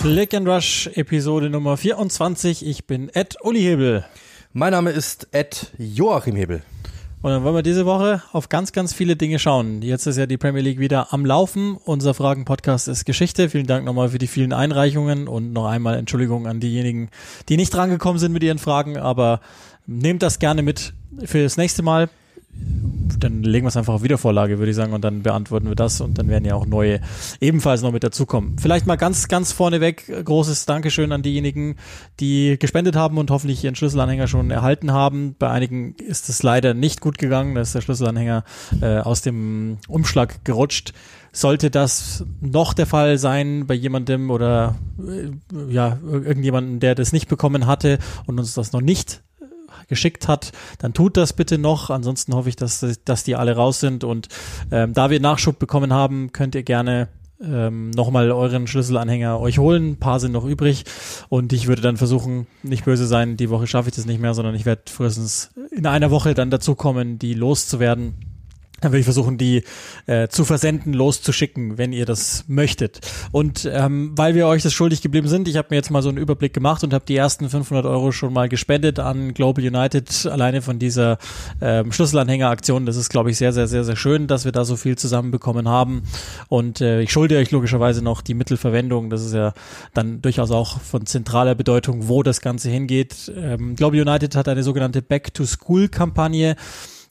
Flick and Rush Episode Nummer 24. Ich bin Ed Uli Hebel. Mein Name ist Ed Joachim Hebel. Und dann wollen wir diese Woche auf ganz, ganz viele Dinge schauen. Jetzt ist ja die Premier League wieder am Laufen. Unser Fragen-Podcast ist Geschichte. Vielen Dank nochmal für die vielen Einreichungen und noch einmal Entschuldigung an diejenigen, die nicht drangekommen sind mit ihren Fragen. Aber nehmt das gerne mit für das nächste Mal dann legen wir es einfach auf Wiedervorlage, würde ich sagen, und dann beantworten wir das und dann werden ja auch neue ebenfalls noch mit dazukommen. Vielleicht mal ganz, ganz vorneweg großes Dankeschön an diejenigen, die gespendet haben und hoffentlich ihren Schlüsselanhänger schon erhalten haben. Bei einigen ist es leider nicht gut gegangen, da ist der Schlüsselanhänger äh, aus dem Umschlag gerutscht. Sollte das noch der Fall sein bei jemandem oder äh, ja, irgendjemandem, der das nicht bekommen hatte und uns das noch nicht geschickt hat, dann tut das bitte noch. Ansonsten hoffe ich, dass, dass die alle raus sind. Und ähm, da wir Nachschub bekommen haben, könnt ihr gerne ähm, nochmal euren Schlüsselanhänger euch holen. Ein paar sind noch übrig. Und ich würde dann versuchen, nicht böse sein, die Woche schaffe ich das nicht mehr, sondern ich werde frühestens in einer Woche dann dazu kommen, die loszuwerden dann würde ich versuchen, die äh, zu versenden, loszuschicken, wenn ihr das möchtet. Und ähm, weil wir euch das schuldig geblieben sind, ich habe mir jetzt mal so einen Überblick gemacht und habe die ersten 500 Euro schon mal gespendet an Global United, alleine von dieser ähm, Schlüsselanhängeraktion. Das ist, glaube ich, sehr, sehr, sehr, sehr schön, dass wir da so viel zusammenbekommen haben. Und äh, ich schulde euch logischerweise noch die Mittelverwendung. Das ist ja dann durchaus auch von zentraler Bedeutung, wo das Ganze hingeht. Ähm, Global United hat eine sogenannte Back-to-School-Kampagne.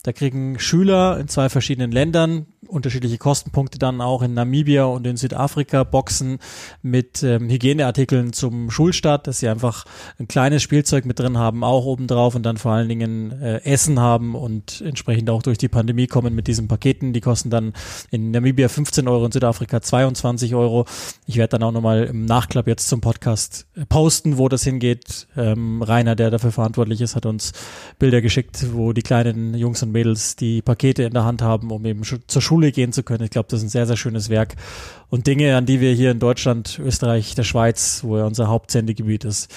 Da kriegen Schüler in zwei verschiedenen Ländern unterschiedliche Kostenpunkte dann auch in Namibia und in Südafrika Boxen mit ähm, Hygieneartikeln zum Schulstart, dass sie einfach ein kleines Spielzeug mit drin haben, auch obendrauf und dann vor allen Dingen äh, Essen haben und entsprechend auch durch die Pandemie kommen mit diesen Paketen. Die kosten dann in Namibia 15 Euro, in Südafrika 22 Euro. Ich werde dann auch nochmal im Nachklapp jetzt zum Podcast äh, posten, wo das hingeht. Ähm, Rainer, der dafür verantwortlich ist, hat uns Bilder geschickt, wo die kleinen Jungs und Mädels die Pakete in der Hand haben, um eben zur Schule Schule gehen zu können. Ich glaube, das ist ein sehr, sehr schönes Werk. Und Dinge, an die wir hier in Deutschland, Österreich, der Schweiz, wo ja unser Hauptsendegebiet ist,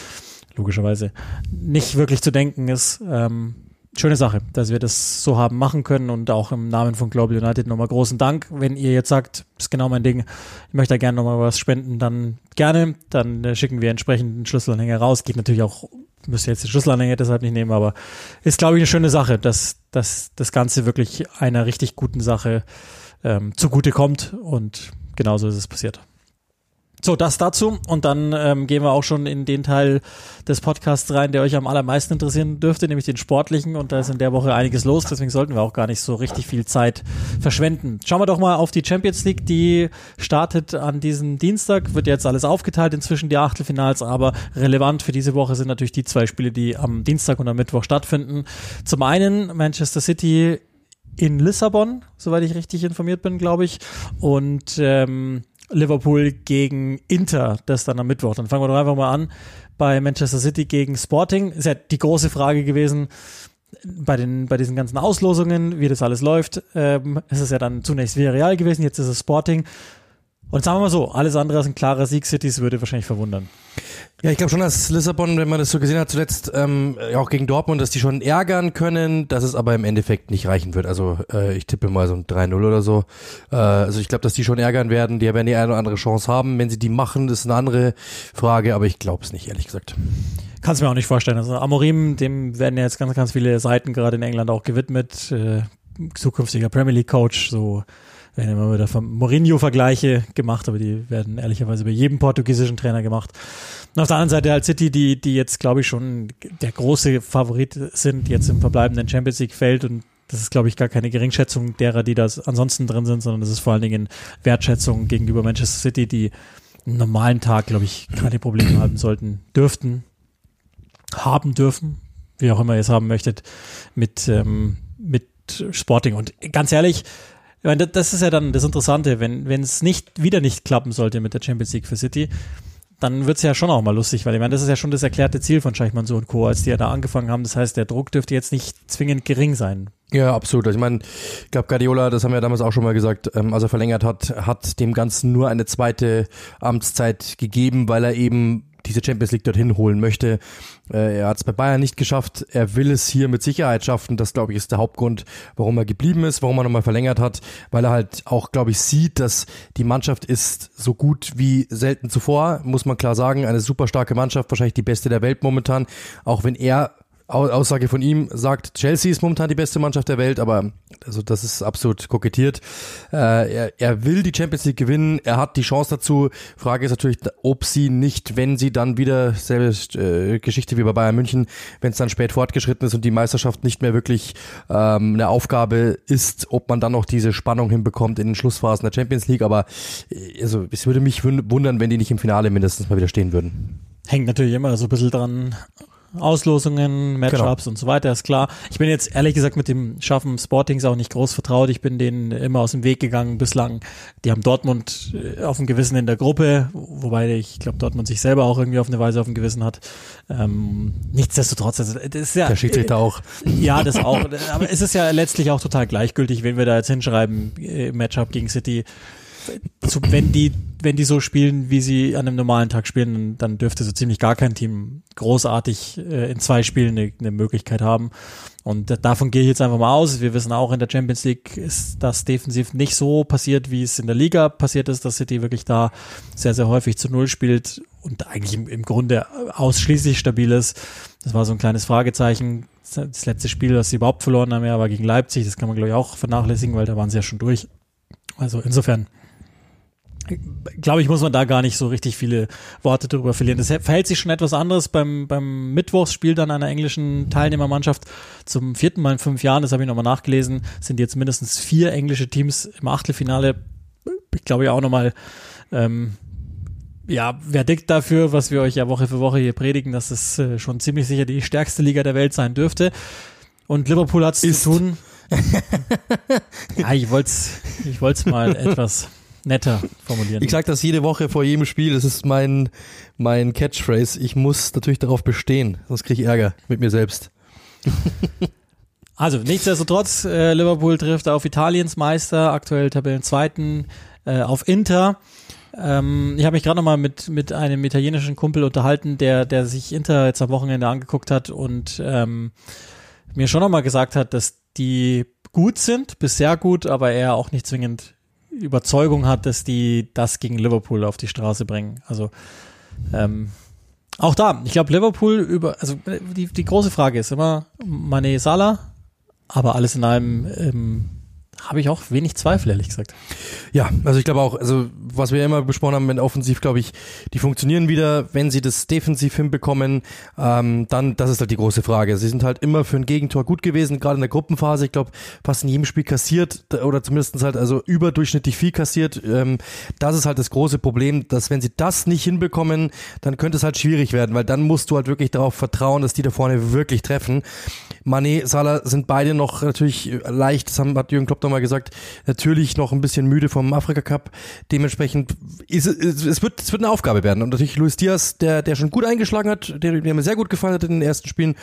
logischerweise nicht wirklich zu denken ist. Ähm, schöne Sache, dass wir das so haben machen können und auch im Namen von Global United nochmal großen Dank. Wenn ihr jetzt sagt, ist genau mein Ding, ich möchte da gerne nochmal was spenden, dann gerne, dann äh, schicken wir entsprechend einen Schlüsselanhänger raus. Geht natürlich auch, müsst ihr jetzt den Schlüsselanhänger deshalb nicht nehmen, aber ist, glaube ich, eine schöne Sache, dass, dass das Ganze wirklich einer richtig guten Sache ähm, zugute kommt und genauso ist es passiert. So, das dazu. Und dann ähm, gehen wir auch schon in den Teil des Podcasts rein, der euch am allermeisten interessieren dürfte, nämlich den sportlichen. Und da ist in der Woche einiges los, deswegen sollten wir auch gar nicht so richtig viel Zeit verschwenden. Schauen wir doch mal auf die Champions League. Die startet an diesem Dienstag, wird jetzt alles aufgeteilt inzwischen die Achtelfinals, aber relevant für diese Woche sind natürlich die zwei Spiele, die am Dienstag und am Mittwoch stattfinden. Zum einen Manchester City in Lissabon, soweit ich richtig informiert bin, glaube ich. Und ähm, Liverpool gegen Inter, das dann am Mittwoch. Dann fangen wir doch einfach mal an bei Manchester City gegen Sporting. Ist ja die große Frage gewesen bei den bei diesen ganzen Auslosungen, wie das alles läuft. Ähm, ist es ja dann zunächst Villarreal gewesen, jetzt ist es Sporting. Und sagen wir mal so, alles andere als ein klarer Sieg Cities würde wahrscheinlich verwundern. Ja, ich glaube schon, dass Lissabon, wenn man das so gesehen hat, zuletzt ähm, auch gegen Dortmund, dass die schon ärgern können, dass es aber im Endeffekt nicht reichen wird. Also äh, ich tippe mal so ein 3-0 oder so. Äh, also ich glaube, dass die schon ärgern werden. Die werden die eine oder andere Chance haben. Wenn sie die machen, ist eine andere Frage, aber ich glaube es nicht, ehrlich gesagt. Kannst mir auch nicht vorstellen. Also Amorim, dem werden ja jetzt ganz, ganz viele Seiten gerade in England auch gewidmet. Äh, zukünftiger Premier League Coach, so werden immer wieder Mourinho-Vergleiche gemacht, aber die werden ehrlicherweise bei jedem portugiesischen Trainer gemacht. Und auf der anderen Seite halt City, die, die jetzt, glaube ich, schon der große Favorit sind, jetzt im verbleibenden Champions League-Feld und das ist, glaube ich, gar keine Geringschätzung derer, die da ansonsten drin sind, sondern das ist vor allen Dingen Wertschätzung gegenüber Manchester City, die einen normalen Tag, glaube ich, keine Probleme haben sollten, dürften, haben dürfen, wie auch immer ihr es haben möchtet, mit, ähm, mit Sporting. Und ganz ehrlich, ich meine, das ist ja dann das Interessante, wenn es nicht wieder nicht klappen sollte mit der Champions League für City, dann wird's ja schon auch mal lustig, weil ich meine, das ist ja schon das erklärte Ziel von Scheichmann und Co., als die ja da angefangen haben. Das heißt, der Druck dürfte jetzt nicht zwingend gering sein. Ja, absolut. Also ich meine, ich glaube, Guardiola, das haben wir damals auch schon mal gesagt, ähm, als er verlängert hat, hat dem Ganzen nur eine zweite Amtszeit gegeben, weil er eben diese Champions League dorthin holen möchte. Äh, er hat es bei Bayern nicht geschafft. Er will es hier mit Sicherheit schaffen. Das, glaube ich, ist der Hauptgrund, warum er geblieben ist, warum er nochmal verlängert hat, weil er halt auch, glaube ich, sieht, dass die Mannschaft ist so gut wie selten zuvor, muss man klar sagen. Eine super starke Mannschaft, wahrscheinlich die beste der Welt momentan. Auch wenn er Aussage von ihm sagt, Chelsea ist momentan die beste Mannschaft der Welt, aber also das ist absolut kokettiert. Äh, er, er will die Champions League gewinnen, er hat die Chance dazu. Frage ist natürlich, ob sie nicht, wenn sie dann wieder selbe äh, Geschichte wie bei Bayern München, wenn es dann spät fortgeschritten ist und die Meisterschaft nicht mehr wirklich ähm, eine Aufgabe ist, ob man dann noch diese Spannung hinbekommt in den Schlussphasen der Champions League. Aber äh, also es würde mich wundern, wenn die nicht im Finale mindestens mal wieder stehen würden. Hängt natürlich immer so ein bisschen dran, Auslosungen, Matchups genau. und so weiter, ist klar. Ich bin jetzt ehrlich gesagt mit dem Schaffen Sportings auch nicht groß vertraut. Ich bin denen immer aus dem Weg gegangen bislang. Die haben Dortmund äh, auf dem Gewissen in der Gruppe, wobei ich glaube, Dortmund sich selber auch irgendwie auf eine Weise auf dem Gewissen hat. Ähm, nichtsdestotrotz, also, das ist ja. Der Schiedsrichter auch. Ja, das auch. Aber es ist ja letztlich auch total gleichgültig, wenn wir da jetzt hinschreiben, äh, Matchup gegen City zu, wenn die, wenn die so spielen, wie sie an einem normalen Tag spielen, dann dürfte so ziemlich gar kein Team großartig äh, in zwei Spielen eine, eine Möglichkeit haben. Und davon gehe ich jetzt einfach mal aus. Wir wissen auch, in der Champions League ist das defensiv nicht so passiert, wie es in der Liga passiert ist, dass City wirklich da sehr, sehr häufig zu Null spielt und eigentlich im, im Grunde ausschließlich stabil ist. Das war so ein kleines Fragezeichen. Das letzte Spiel, das sie überhaupt verloren haben, ja, war gegen Leipzig. Das kann man, glaube ich, auch vernachlässigen, weil da waren sie ja schon durch. Also insofern glaube ich, muss man da gar nicht so richtig viele Worte darüber verlieren. Das verhält sich schon etwas anderes beim, beim Mittwochsspiel dann einer englischen Teilnehmermannschaft zum vierten Mal in fünf Jahren. Das habe ich nochmal nachgelesen. Sind jetzt mindestens vier englische Teams im Achtelfinale. Ich glaube ja auch nochmal, ähm, ja, Verdikt dafür, was wir euch ja Woche für Woche hier predigen, dass es äh, schon ziemlich sicher die stärkste Liga der Welt sein dürfte. Und Liverpool hat es zu tun. ja, ich wollte es ich wollt's mal etwas netter formulieren. Ich sage das jede Woche vor jedem Spiel. Das ist mein, mein Catchphrase. Ich muss natürlich darauf bestehen, sonst kriege ich Ärger mit mir selbst. also, nichtsdestotrotz, äh, Liverpool trifft auf Italiens Meister, aktuell Tabellenzweiten, äh, auf Inter. Ähm, ich habe mich gerade noch mal mit, mit einem italienischen Kumpel unterhalten, der, der sich Inter jetzt am Wochenende angeguckt hat und ähm, mir schon noch mal gesagt hat, dass die gut sind, bis sehr gut, aber er auch nicht zwingend Überzeugung hat, dass die das gegen Liverpool auf die Straße bringen. Also ähm, auch da, ich glaube Liverpool über, also die, die große Frage ist immer Mane Salah, aber alles in allem ähm, habe ich auch wenig Zweifel, ehrlich gesagt. Ja, also ich glaube auch, also was wir immer besprochen haben, wenn offensiv, glaube ich, die funktionieren wieder, wenn sie das defensiv hinbekommen, ähm, dann, das ist halt die große Frage. Sie sind halt immer für ein Gegentor gut gewesen, gerade in der Gruppenphase, ich glaube, fast in jedem Spiel kassiert oder zumindest halt also überdurchschnittlich viel kassiert. Ähm, das ist halt das große Problem, dass wenn sie das nicht hinbekommen, dann könnte es halt schwierig werden, weil dann musst du halt wirklich darauf vertrauen, dass die da vorne wirklich treffen. Mané, Salah sind beide noch natürlich leicht, das hat Jürgen Klopp nochmal gesagt, natürlich noch ein bisschen müde vom Afrika Cup. Dementsprechend ist es, es wird, es wird eine Aufgabe werden. Und natürlich Luis Diaz, der, der schon gut eingeschlagen hat, der, der mir sehr gut gefallen hat in den ersten Spielen,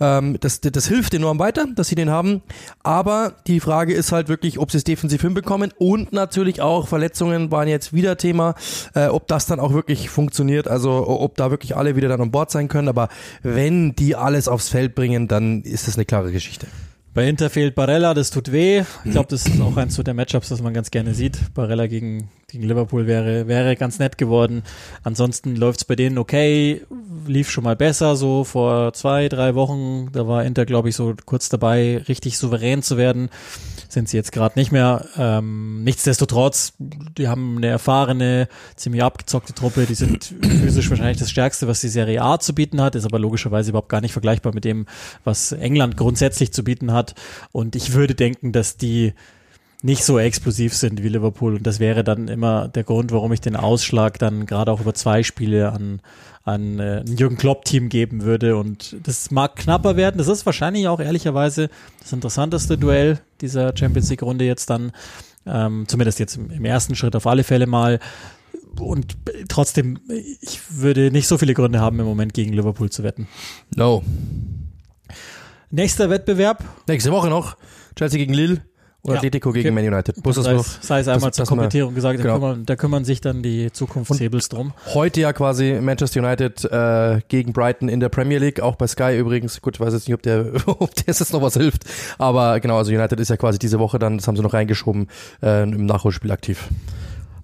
ähm, das, das hilft enorm weiter, dass sie den haben. Aber die Frage ist halt wirklich, ob sie es defensiv hinbekommen und natürlich auch Verletzungen waren jetzt wieder Thema, äh, ob das dann auch wirklich funktioniert, also ob da wirklich alle wieder dann an Bord sein können. Aber wenn die alles aufs Feld bringen, dann ist das eine klare Geschichte. Bei Inter fehlt Barella, das tut weh. Ich glaube, das ist auch eins der Matchups, das man ganz gerne sieht. Barella gegen, gegen Liverpool wäre, wäre ganz nett geworden. Ansonsten läuft's bei denen okay, lief schon mal besser, so vor zwei, drei Wochen. Da war Inter, glaube ich, so kurz dabei, richtig souverän zu werden sind sie jetzt gerade nicht mehr. Ähm, nichtsdestotrotz, die haben eine erfahrene, ziemlich abgezockte Truppe, die sind physisch wahrscheinlich das Stärkste, was die Serie A zu bieten hat, ist aber logischerweise überhaupt gar nicht vergleichbar mit dem, was England grundsätzlich zu bieten hat. Und ich würde denken, dass die nicht so explosiv sind wie Liverpool. Und das wäre dann immer der Grund, warum ich den Ausschlag dann gerade auch über zwei Spiele an, an äh, ein Jürgen Klopp-Team geben würde. Und das mag knapper werden. Das ist wahrscheinlich auch ehrlicherweise das interessanteste Duell dieser Champions League-Runde jetzt dann. Ähm, zumindest jetzt im, im ersten Schritt auf alle Fälle mal. Und trotzdem, ich würde nicht so viele Gründe haben, im Moment gegen Liverpool zu wetten. No. Nächster Wettbewerb. Nächste Woche noch. Chelsea gegen Lille. Und ja. Atletico gegen okay. Man United. Muss sei, es, sei es einmal das, zur Komplettierung gesagt, genau. da, kümmern, da, kümmern, sich dann die Zukunftshebels drum. Heute ja quasi Manchester United äh, gegen Brighton in der Premier League, auch bei Sky übrigens. Gut, ich weiß jetzt nicht, ob der, ob der jetzt noch was hilft, aber genau, also United ist ja quasi diese Woche dann, das haben sie noch reingeschoben, äh, im Nachholspiel aktiv.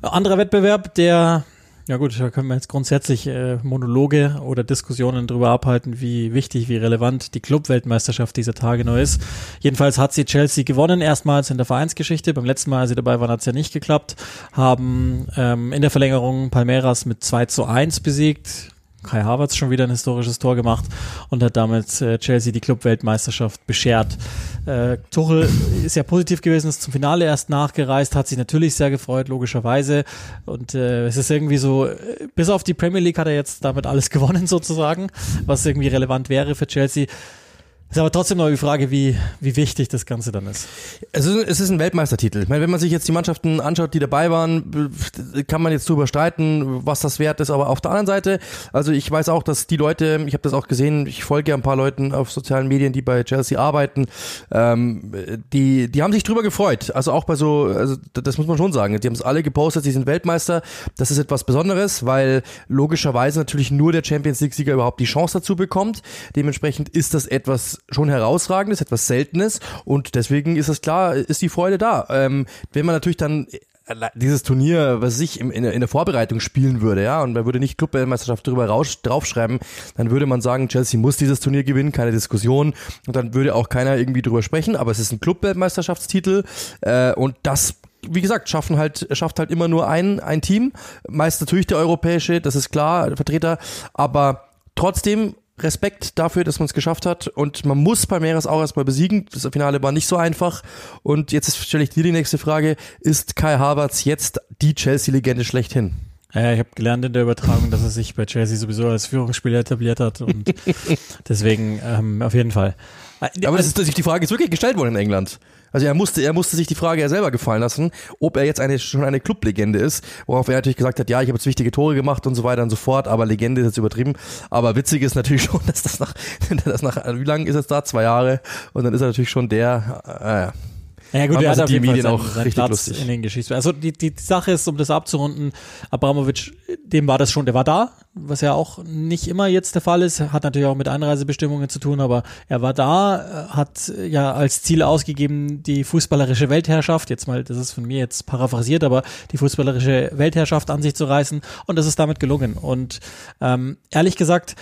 Anderer Wettbewerb, der ja gut, da können wir jetzt grundsätzlich äh, Monologe oder Diskussionen darüber abhalten, wie wichtig, wie relevant die Clubweltmeisterschaft dieser Tage noch ist. Jedenfalls hat sie Chelsea gewonnen, erstmals in der Vereinsgeschichte. Beim letzten Mal, als sie dabei waren, hat es ja nicht geklappt. Haben ähm, in der Verlängerung Palmeiras mit 2 zu 1 besiegt. Kai Havertz schon wieder ein historisches Tor gemacht und hat damit äh, Chelsea die Clubweltmeisterschaft beschert. Äh, Tuchel ist ja positiv gewesen, ist zum Finale erst nachgereist, hat sich natürlich sehr gefreut, logischerweise. Und äh, es ist irgendwie so, bis auf die Premier League hat er jetzt damit alles gewonnen sozusagen, was irgendwie relevant wäre für Chelsea. Ist aber trotzdem noch die Frage, wie, wie wichtig das Ganze dann ist. Es ist, es ist ein Weltmeistertitel. Ich meine, wenn man sich jetzt die Mannschaften anschaut, die dabei waren, kann man jetzt drüber streiten, was das wert ist. Aber auf der anderen Seite, also ich weiß auch, dass die Leute, ich habe das auch gesehen, ich folge ja ein paar Leuten auf sozialen Medien, die bei Chelsea arbeiten, ähm, die, die haben sich drüber gefreut. Also auch bei so, also das muss man schon sagen. Die haben es alle gepostet, sie sind Weltmeister. Das ist etwas Besonderes, weil logischerweise natürlich nur der Champions League-Sieger überhaupt die Chance dazu bekommt. Dementsprechend ist das etwas schon herausragendes, etwas Seltenes und deswegen ist es klar, ist die Freude da. Ähm, wenn man natürlich dann äh, dieses Turnier, was ich in, in, der Vorbereitung spielen würde, ja, und man würde nicht Clubweltmeisterschaft drüber raus, draufschreiben, dann würde man sagen, Chelsea muss dieses Turnier gewinnen, keine Diskussion, und dann würde auch keiner irgendwie drüber sprechen, aber es ist ein Clubweltmeisterschaftstitel äh, und das wie gesagt, schaffen halt, schafft halt immer nur ein, ein Team. Meist natürlich der europäische, das ist klar, Vertreter, aber trotzdem Respekt dafür, dass man es geschafft hat. Und man muss Palmeiras auch erstmal besiegen. Das Finale war nicht so einfach. Und jetzt stelle ich dir die nächste Frage. Ist Kai Havertz jetzt die Chelsea-Legende schlechthin? Ja, ich habe gelernt in der Übertragung, dass er sich bei Chelsea sowieso als Führungsspieler etabliert hat und deswegen ähm, auf jeden Fall. Aber das ist, die Frage ist wirklich gestellt worden in England. Also er musste, er musste sich die Frage ja selber gefallen lassen, ob er jetzt eine, schon eine Clublegende ist, worauf er natürlich gesagt hat, ja, ich habe jetzt wichtige Tore gemacht und so weiter und so fort, aber Legende ist jetzt übertrieben. Aber witzig ist natürlich schon, dass das nach, das nach, wie lange ist es da? Zwei Jahre. Und dann ist er natürlich schon der, äh, ja gut, er hat die Medien seinen, auch seinen richtig Platz lustig. in den Geschichten. Also die, die Sache ist, um das abzurunden, Abramovic, dem war das schon, der war da, was ja auch nicht immer jetzt der Fall ist, hat natürlich auch mit Einreisebestimmungen zu tun, aber er war da, hat ja als Ziel ausgegeben, die fußballerische Weltherrschaft, jetzt mal, das ist von mir jetzt paraphrasiert, aber die fußballerische Weltherrschaft an sich zu reißen und das ist damit gelungen. Und ähm, ehrlich gesagt,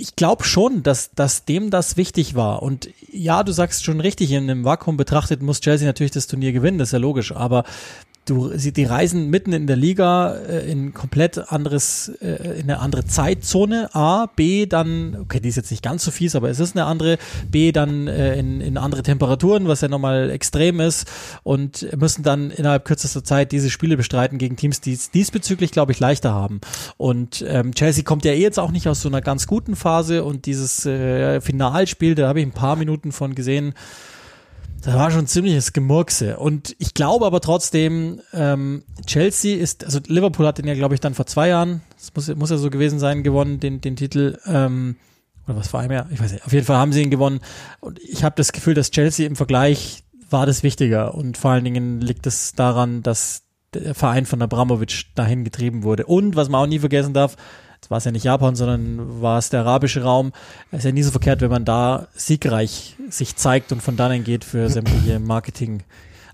ich glaube schon, dass, dass dem das wichtig war. Und ja, du sagst schon richtig, in einem Vakuum betrachtet muss Chelsea natürlich das Turnier gewinnen, das ist ja logisch. Aber du, sie, die reisen mitten in der Liga äh, in komplett anderes, äh, in eine andere Zeitzone. A, B, dann, okay, die ist jetzt nicht ganz so fies, aber es ist eine andere. B, dann äh, in, in andere Temperaturen, was ja nochmal extrem ist und müssen dann innerhalb kürzester Zeit diese Spiele bestreiten gegen Teams, die es diesbezüglich, glaube ich, leichter haben. Und ähm, Chelsea kommt ja eh jetzt auch nicht aus so einer ganz guten Phase und dieses äh, Finalspiel, da habe ich ein paar Minuten von gesehen, das war schon ziemliches Gemurkse. Und ich glaube aber trotzdem, ähm, Chelsea ist, also Liverpool hat den ja, glaube ich, dann vor zwei Jahren, das muss, muss ja so gewesen sein, gewonnen, den, den Titel. Ähm, oder was vor einem Jahr? Ich weiß nicht. Auf jeden Fall haben sie ihn gewonnen. Und ich habe das Gefühl, dass Chelsea im Vergleich war das wichtiger. Und vor allen Dingen liegt es daran, dass der Verein von Abramovic dahin getrieben wurde. Und was man auch nie vergessen darf, war es ja nicht Japan, sondern war es der arabische Raum. Es ist ja nie so verkehrt, wenn man da siegreich sich zeigt und von dann geht für sämtliche Marketing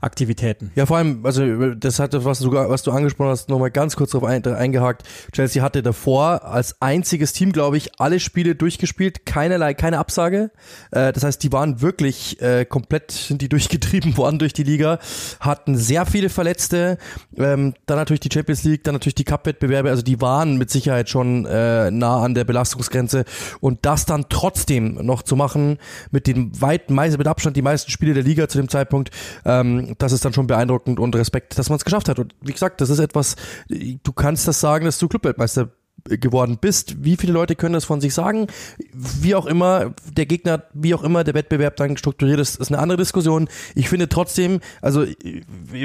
Aktivitäten. Ja, vor allem, also das hatte, was du, was du angesprochen hast, nochmal ganz kurz darauf ein, eingehakt. Chelsea hatte davor als einziges Team, glaube ich, alle Spiele durchgespielt, keinerlei, keine Absage. Äh, das heißt, die waren wirklich äh, komplett, sind die durchgetrieben worden durch die Liga, hatten sehr viele Verletzte, ähm, dann natürlich die Champions League, dann natürlich die Cup-Wettbewerbe, also die waren mit Sicherheit schon äh, nah an der Belastungsgrenze und das dann trotzdem noch zu machen mit den weiten, mit Abstand die meisten Spiele der Liga zu dem Zeitpunkt, ähm, das ist dann schon beeindruckend und Respekt, dass man es geschafft hat. Und wie gesagt, das ist etwas, du kannst das sagen, dass du Clubweltmeister geworden bist. Wie viele Leute können das von sich sagen? Wie auch immer, der Gegner, wie auch immer der Wettbewerb dann strukturiert ist, ist eine andere Diskussion. Ich finde trotzdem, also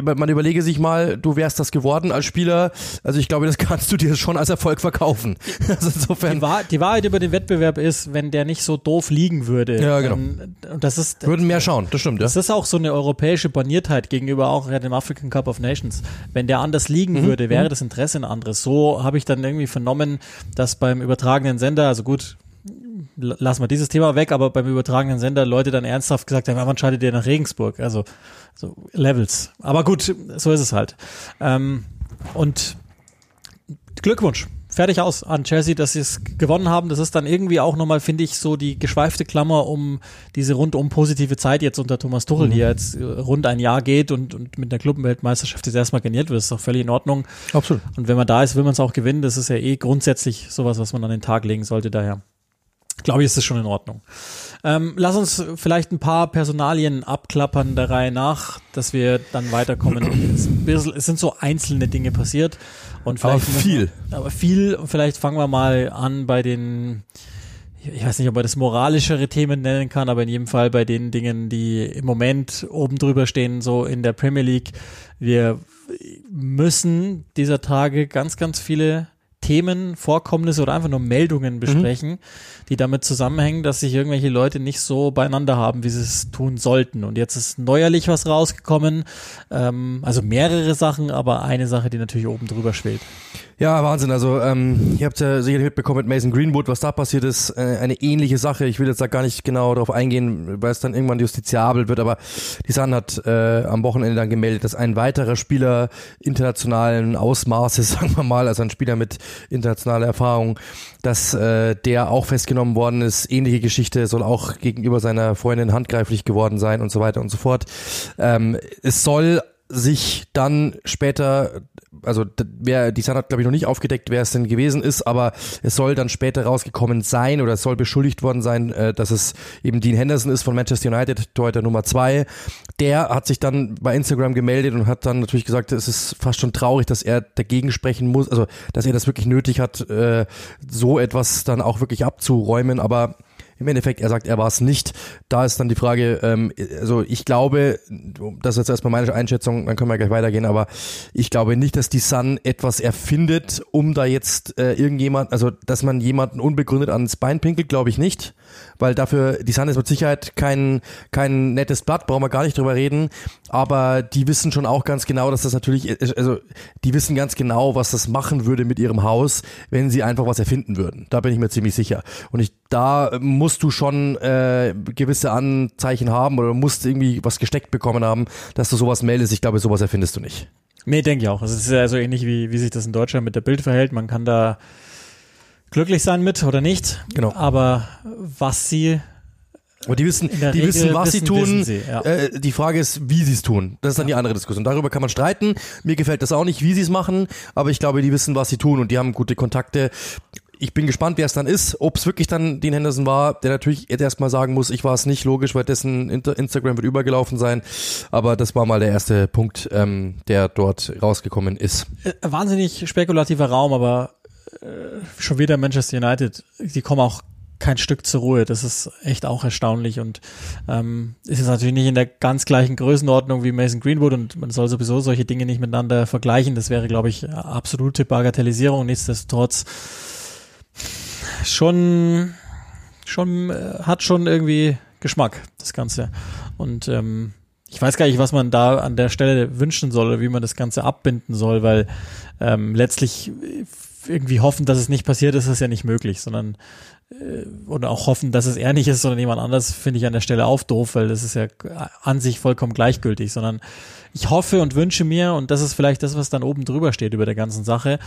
man überlege sich mal, du wärst das geworden als Spieler. Also ich glaube, das kannst du dir schon als Erfolg verkaufen. Also insofern. Die, Wahr, die Wahrheit über den Wettbewerb ist, wenn der nicht so doof liegen würde. Ja, genau. Und das ist, Würden mehr schauen, das stimmt, ja. Das ist auch so eine europäische Borniertheit gegenüber auch dem African Cup of Nations. Wenn der anders liegen mhm. würde, wäre mhm. das Interesse ein anderes. So habe ich dann irgendwie vernommen, dass beim übertragenen Sender, also gut, lassen wir dieses Thema weg, aber beim übertragenen Sender Leute dann ernsthaft gesagt haben, wann schaltet ihr nach Regensburg? Also so Levels. Aber gut, so ist es halt. Ähm, und Glückwunsch fertig aus an Chelsea, dass sie es gewonnen haben. Das ist dann irgendwie auch nochmal, finde ich, so die geschweifte Klammer um diese rundum positive Zeit jetzt unter Thomas Tuchel, mhm. die jetzt äh, rund ein Jahr geht und, und mit der Clubweltmeisterschaft jetzt erstmal garniert wird. Das ist auch völlig in Ordnung. Absolut. Und wenn man da ist, will man es auch gewinnen. Das ist ja eh grundsätzlich sowas, was man an den Tag legen sollte. Daher glaube ich, ist das schon in Ordnung. Ähm, lass uns vielleicht ein paar Personalien abklappern der Reihe nach, dass wir dann weiterkommen. es, bisschen, es sind so einzelne Dinge passiert. Und vielleicht aber viel. Wir, aber viel. Und vielleicht fangen wir mal an bei den, ich weiß nicht, ob man das moralischere Themen nennen kann, aber in jedem Fall bei den Dingen, die im Moment oben drüber stehen, so in der Premier League. Wir müssen dieser Tage ganz, ganz viele Themen, Vorkommnisse oder einfach nur Meldungen mhm. besprechen, mhm. die damit zusammenhängen, dass sich irgendwelche Leute nicht so beieinander haben, wie sie es tun sollten. Und jetzt ist neuerlich was rausgekommen, ähm, also mehrere Sachen, aber eine Sache, die natürlich oben drüber schwebt. Ja, Wahnsinn. Also ähm, ihr habt ja sicherlich mitbekommen mit Mason Greenwood, was da passiert ist. Äh, eine ähnliche Sache. Ich will jetzt da gar nicht genau darauf eingehen, weil es dann irgendwann justiziabel wird. Aber die Sun hat äh, am Wochenende dann gemeldet, dass ein weiterer Spieler internationalen Ausmaßes, sagen wir mal, also ein Spieler mit internationaler Erfahrung, dass äh, der auch festgenommen worden ist. Ähnliche Geschichte soll auch gegenüber seiner Freundin handgreiflich geworden sein und so weiter und so fort. Ähm, es soll sich dann später, also wer die Sun hat glaube ich noch nicht aufgedeckt, wer es denn gewesen ist, aber es soll dann später rausgekommen sein oder es soll beschuldigt worden sein, äh, dass es eben Dean Henderson ist von Manchester United, Torhüter Nummer zwei. Der hat sich dann bei Instagram gemeldet und hat dann natürlich gesagt, es ist fast schon traurig, dass er dagegen sprechen muss, also dass er das wirklich nötig hat, äh, so etwas dann auch wirklich abzuräumen, aber im Endeffekt, er sagt, er war es nicht. Da ist dann die Frage, ähm, also ich glaube, das ist jetzt erstmal meine Einschätzung, dann können wir gleich weitergehen, aber ich glaube nicht, dass die Sun etwas erfindet, um da jetzt äh, irgendjemand, also dass man jemanden unbegründet ans Bein pinkelt, glaube ich nicht weil dafür, die Sun ist mit Sicherheit kein, kein nettes Blatt, brauchen wir gar nicht drüber reden, aber die wissen schon auch ganz genau, dass das natürlich, also die wissen ganz genau, was das machen würde mit ihrem Haus, wenn sie einfach was erfinden würden. Da bin ich mir ziemlich sicher. Und ich, da musst du schon äh, gewisse Anzeichen haben oder musst irgendwie was gesteckt bekommen haben, dass du sowas meldest. Ich glaube, sowas erfindest du nicht. Nee, denke ich auch. Also es ist ja so ähnlich wie, wie sich das in Deutschland mit der Bild verhält. Man kann da glücklich sein mit oder nicht. Genau. Aber was sie und die wissen, die Regel wissen, was wissen, sie tun. Sie, ja. äh, die Frage ist, wie sie es tun. Das ist dann ja. die andere Diskussion. Darüber kann man streiten. Mir gefällt das auch nicht, wie sie es machen, aber ich glaube, die wissen, was sie tun und die haben gute Kontakte. Ich bin gespannt, wer es dann ist, ob es wirklich dann Dean Henderson war, der natürlich jetzt erstmal sagen muss, ich war es nicht, logisch, weil dessen Instagram wird übergelaufen sein. Aber das war mal der erste Punkt, ähm, der dort rausgekommen ist. Äh, wahnsinnig spekulativer Raum, aber äh, schon wieder Manchester United, die kommen auch kein Stück zur Ruhe. Das ist echt auch erstaunlich und ähm, ist jetzt natürlich nicht in der ganz gleichen Größenordnung wie Mason Greenwood und man soll sowieso solche Dinge nicht miteinander vergleichen. Das wäre, glaube ich, absolute Bagatellisierung. Nichtsdestotrotz schon, schon äh, hat schon irgendwie Geschmack das Ganze und ähm, ich weiß gar nicht, was man da an der Stelle wünschen soll wie man das Ganze abbinden soll, weil ähm, letztlich irgendwie hoffen, dass es nicht passiert ist, ist ja nicht möglich, sondern oder auch hoffen, dass es er nicht ist, sondern jemand anders, finde ich an der Stelle auch doof, weil das ist ja an sich vollkommen gleichgültig, sondern ich hoffe und wünsche mir, und das ist vielleicht das, was dann oben drüber steht über der ganzen Sache,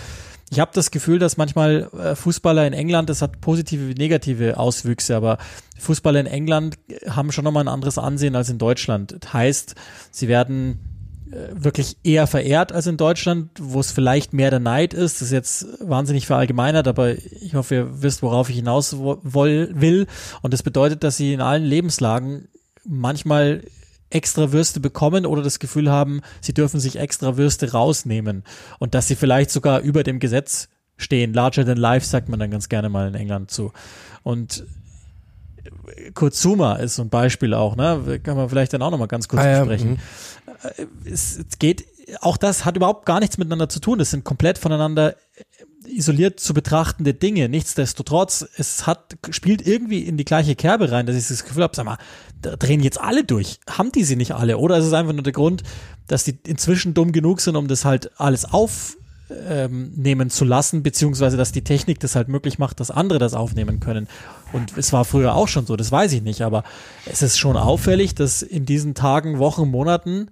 ich habe das Gefühl, dass manchmal äh, Fußballer in England, das hat positive wie negative Auswüchse, aber Fußballer in England haben schon nochmal ein anderes Ansehen als in Deutschland. Das heißt, sie werden äh, wirklich eher verehrt als in Deutschland, wo es vielleicht mehr der Neid ist. Das ist jetzt wahnsinnig verallgemeinert, aber ich hoffe, ihr wisst, worauf ich hinaus will. Und das bedeutet, dass sie in allen Lebenslagen manchmal extra Würste bekommen oder das Gefühl haben, sie dürfen sich extra Würste rausnehmen und dass sie vielleicht sogar über dem Gesetz stehen. Larger than life sagt man dann ganz gerne mal in England zu. Und Kurt Zuma ist so ein Beispiel auch, ne? Kann man vielleicht dann auch nochmal ganz kurz ah, besprechen. Ja, äh, es, geht, auch das hat überhaupt gar nichts miteinander zu tun. Das sind komplett voneinander isoliert zu betrachtende Dinge. Nichtsdestotrotz, es hat, spielt irgendwie in die gleiche Kerbe rein, dass ich das Gefühl habe, sag mal, da drehen jetzt alle durch. Haben die sie nicht alle? Oder ist es einfach nur der Grund, dass die inzwischen dumm genug sind, um das halt alles aufnehmen ähm, zu lassen, beziehungsweise dass die Technik das halt möglich macht, dass andere das aufnehmen können. Und es war früher auch schon so, das weiß ich nicht, aber es ist schon auffällig, dass in diesen Tagen, Wochen, Monaten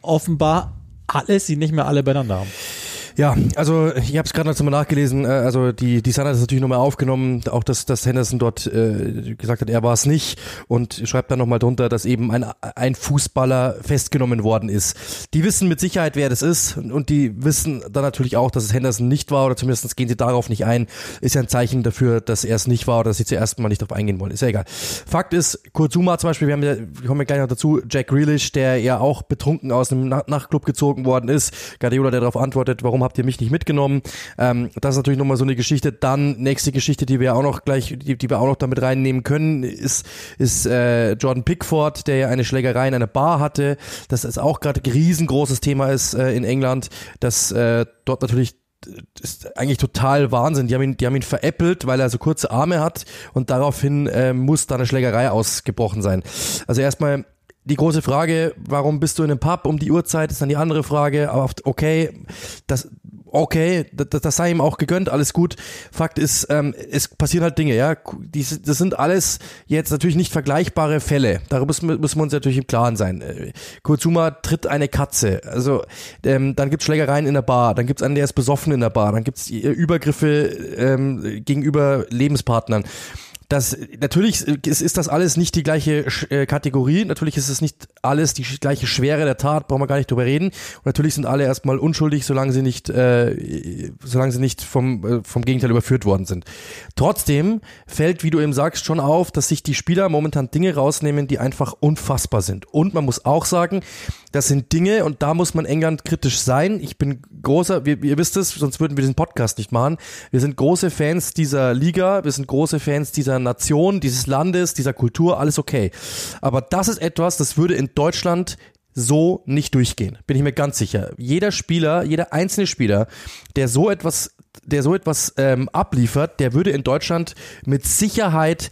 offenbar alle sie nicht mehr alle beieinander haben. Ja, also ich habe es gerade noch mal nachgelesen. Äh, also die die Sun hat es natürlich nochmal aufgenommen, auch dass, dass Henderson dort äh, gesagt hat, er war es nicht und schreibt dann nochmal drunter, dass eben ein, ein Fußballer festgenommen worden ist. Die wissen mit Sicherheit, wer das ist und die wissen dann natürlich auch, dass es Henderson nicht war oder zumindest gehen sie darauf nicht ein. Ist ja ein Zeichen dafür, dass er es nicht war oder dass sie zuerst mal nicht darauf eingehen wollen. Ist ja egal. Fakt ist, Kurt Zuma zum Beispiel, wir haben ja, wir kommen ja gleich noch dazu, Jack Grealish, der ja auch betrunken aus einem Nachtclub gezogen worden ist. Guardiola, der darauf antwortet, warum habt ihr mich nicht mitgenommen? Ähm, das ist natürlich nochmal so eine Geschichte. Dann nächste Geschichte, die wir auch noch gleich, die, die wir auch noch damit reinnehmen können, ist, ist äh, Jordan Pickford, der ja eine Schlägerei in einer Bar hatte. Das ist auch gerade ein riesengroßes Thema ist äh, in England, dass äh, dort natürlich ist eigentlich total Wahnsinn. Die haben ihn, die haben ihn veräppelt, weil er so kurze Arme hat und daraufhin äh, muss da eine Schlägerei ausgebrochen sein. Also erstmal die große Frage, warum bist du in einem Pub um die Uhrzeit, ist dann die andere Frage. Aber okay, das, okay, das, das sei ihm auch gegönnt, alles gut. Fakt ist, ähm, es passieren halt Dinge, ja. Die, das sind alles jetzt natürlich nicht vergleichbare Fälle. Darüber müssen, müssen wir uns natürlich im Klaren sein. Äh, Kurzuma tritt eine Katze. Also ähm, dann gibt's Schlägereien in der Bar, dann gibt's einen, der ist besoffen in der Bar, dann gibt's Übergriffe ähm, gegenüber Lebenspartnern das natürlich ist, ist das alles nicht die gleiche äh, Kategorie, natürlich ist es nicht alles die gleiche Schwere der Tat, brauchen wir gar nicht drüber reden. Und natürlich sind alle erstmal unschuldig, solange sie nicht, äh, solange sie nicht vom, äh, vom Gegenteil überführt worden sind. Trotzdem fällt, wie du eben sagst, schon auf, dass sich die Spieler momentan Dinge rausnehmen, die einfach unfassbar sind. Und man muss auch sagen, das sind Dinge, und da muss man England kritisch sein. Ich bin großer, wir, ihr wisst es, sonst würden wir diesen Podcast nicht machen. Wir sind große Fans dieser Liga, wir sind große Fans dieser Nation, dieses Landes, dieser Kultur, alles okay. Aber das ist etwas, das würde in Deutschland so nicht durchgehen. Bin ich mir ganz sicher. Jeder Spieler, jeder einzelne Spieler, der so etwas der so etwas ähm, abliefert, der würde in Deutschland mit Sicherheit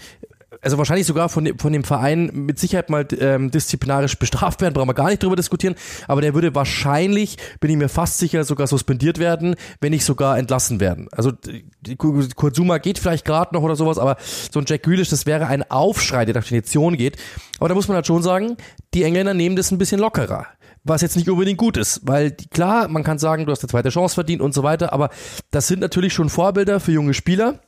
also wahrscheinlich sogar von dem, von dem Verein mit Sicherheit mal ähm, disziplinarisch bestraft werden, brauchen wir gar nicht drüber diskutieren, aber der würde wahrscheinlich, bin ich mir fast sicher, sogar suspendiert werden, wenn nicht sogar entlassen werden. Also die Kurzuma geht vielleicht gerade noch oder sowas, aber so ein Jack Grealish, das wäre ein Aufschrei, der nach Definition geht. Aber da muss man halt schon sagen, die Engländer nehmen das ein bisschen lockerer was jetzt nicht unbedingt gut ist, weil klar, man kann sagen, du hast eine zweite Chance verdient und so weiter, aber das sind natürlich schon Vorbilder für junge Spieler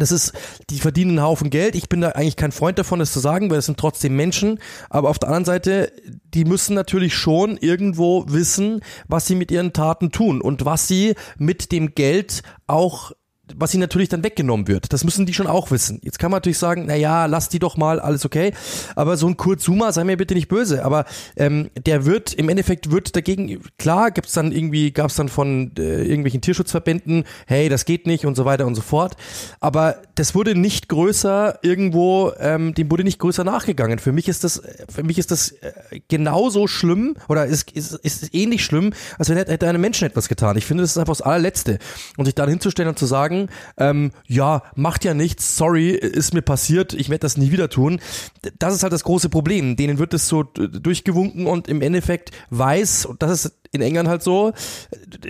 das ist, die verdienen einen Haufen Geld. Ich bin da eigentlich kein Freund davon, das zu sagen, weil es sind trotzdem Menschen. Aber auf der anderen Seite, die müssen natürlich schon irgendwo wissen, was sie mit ihren Taten tun und was sie mit dem Geld auch was ihnen natürlich dann weggenommen wird. Das müssen die schon auch wissen. Jetzt kann man natürlich sagen, na ja, lass die doch mal, alles okay. Aber so ein Kurt Zuma, sei mir bitte nicht böse, aber ähm, der wird, im Endeffekt wird dagegen, klar, gibt's dann irgendwie, gab's dann von äh, irgendwelchen Tierschutzverbänden, hey, das geht nicht und so weiter und so fort. Aber das wurde nicht größer irgendwo, ähm, dem wurde nicht größer nachgegangen. Für mich ist das, für mich ist das äh, genauso schlimm oder ist, ist, ist ähnlich schlimm, als wenn hätte einem Menschen etwas getan. Ich finde, das ist einfach das allerletzte. Und sich dann hinzustellen und zu sagen, sagen, ähm, ja, macht ja nichts, sorry, ist mir passiert, ich werde das nie wieder tun. Das ist halt das große Problem. Denen wird es so durchgewunken und im Endeffekt weiß, und das ist in England halt so,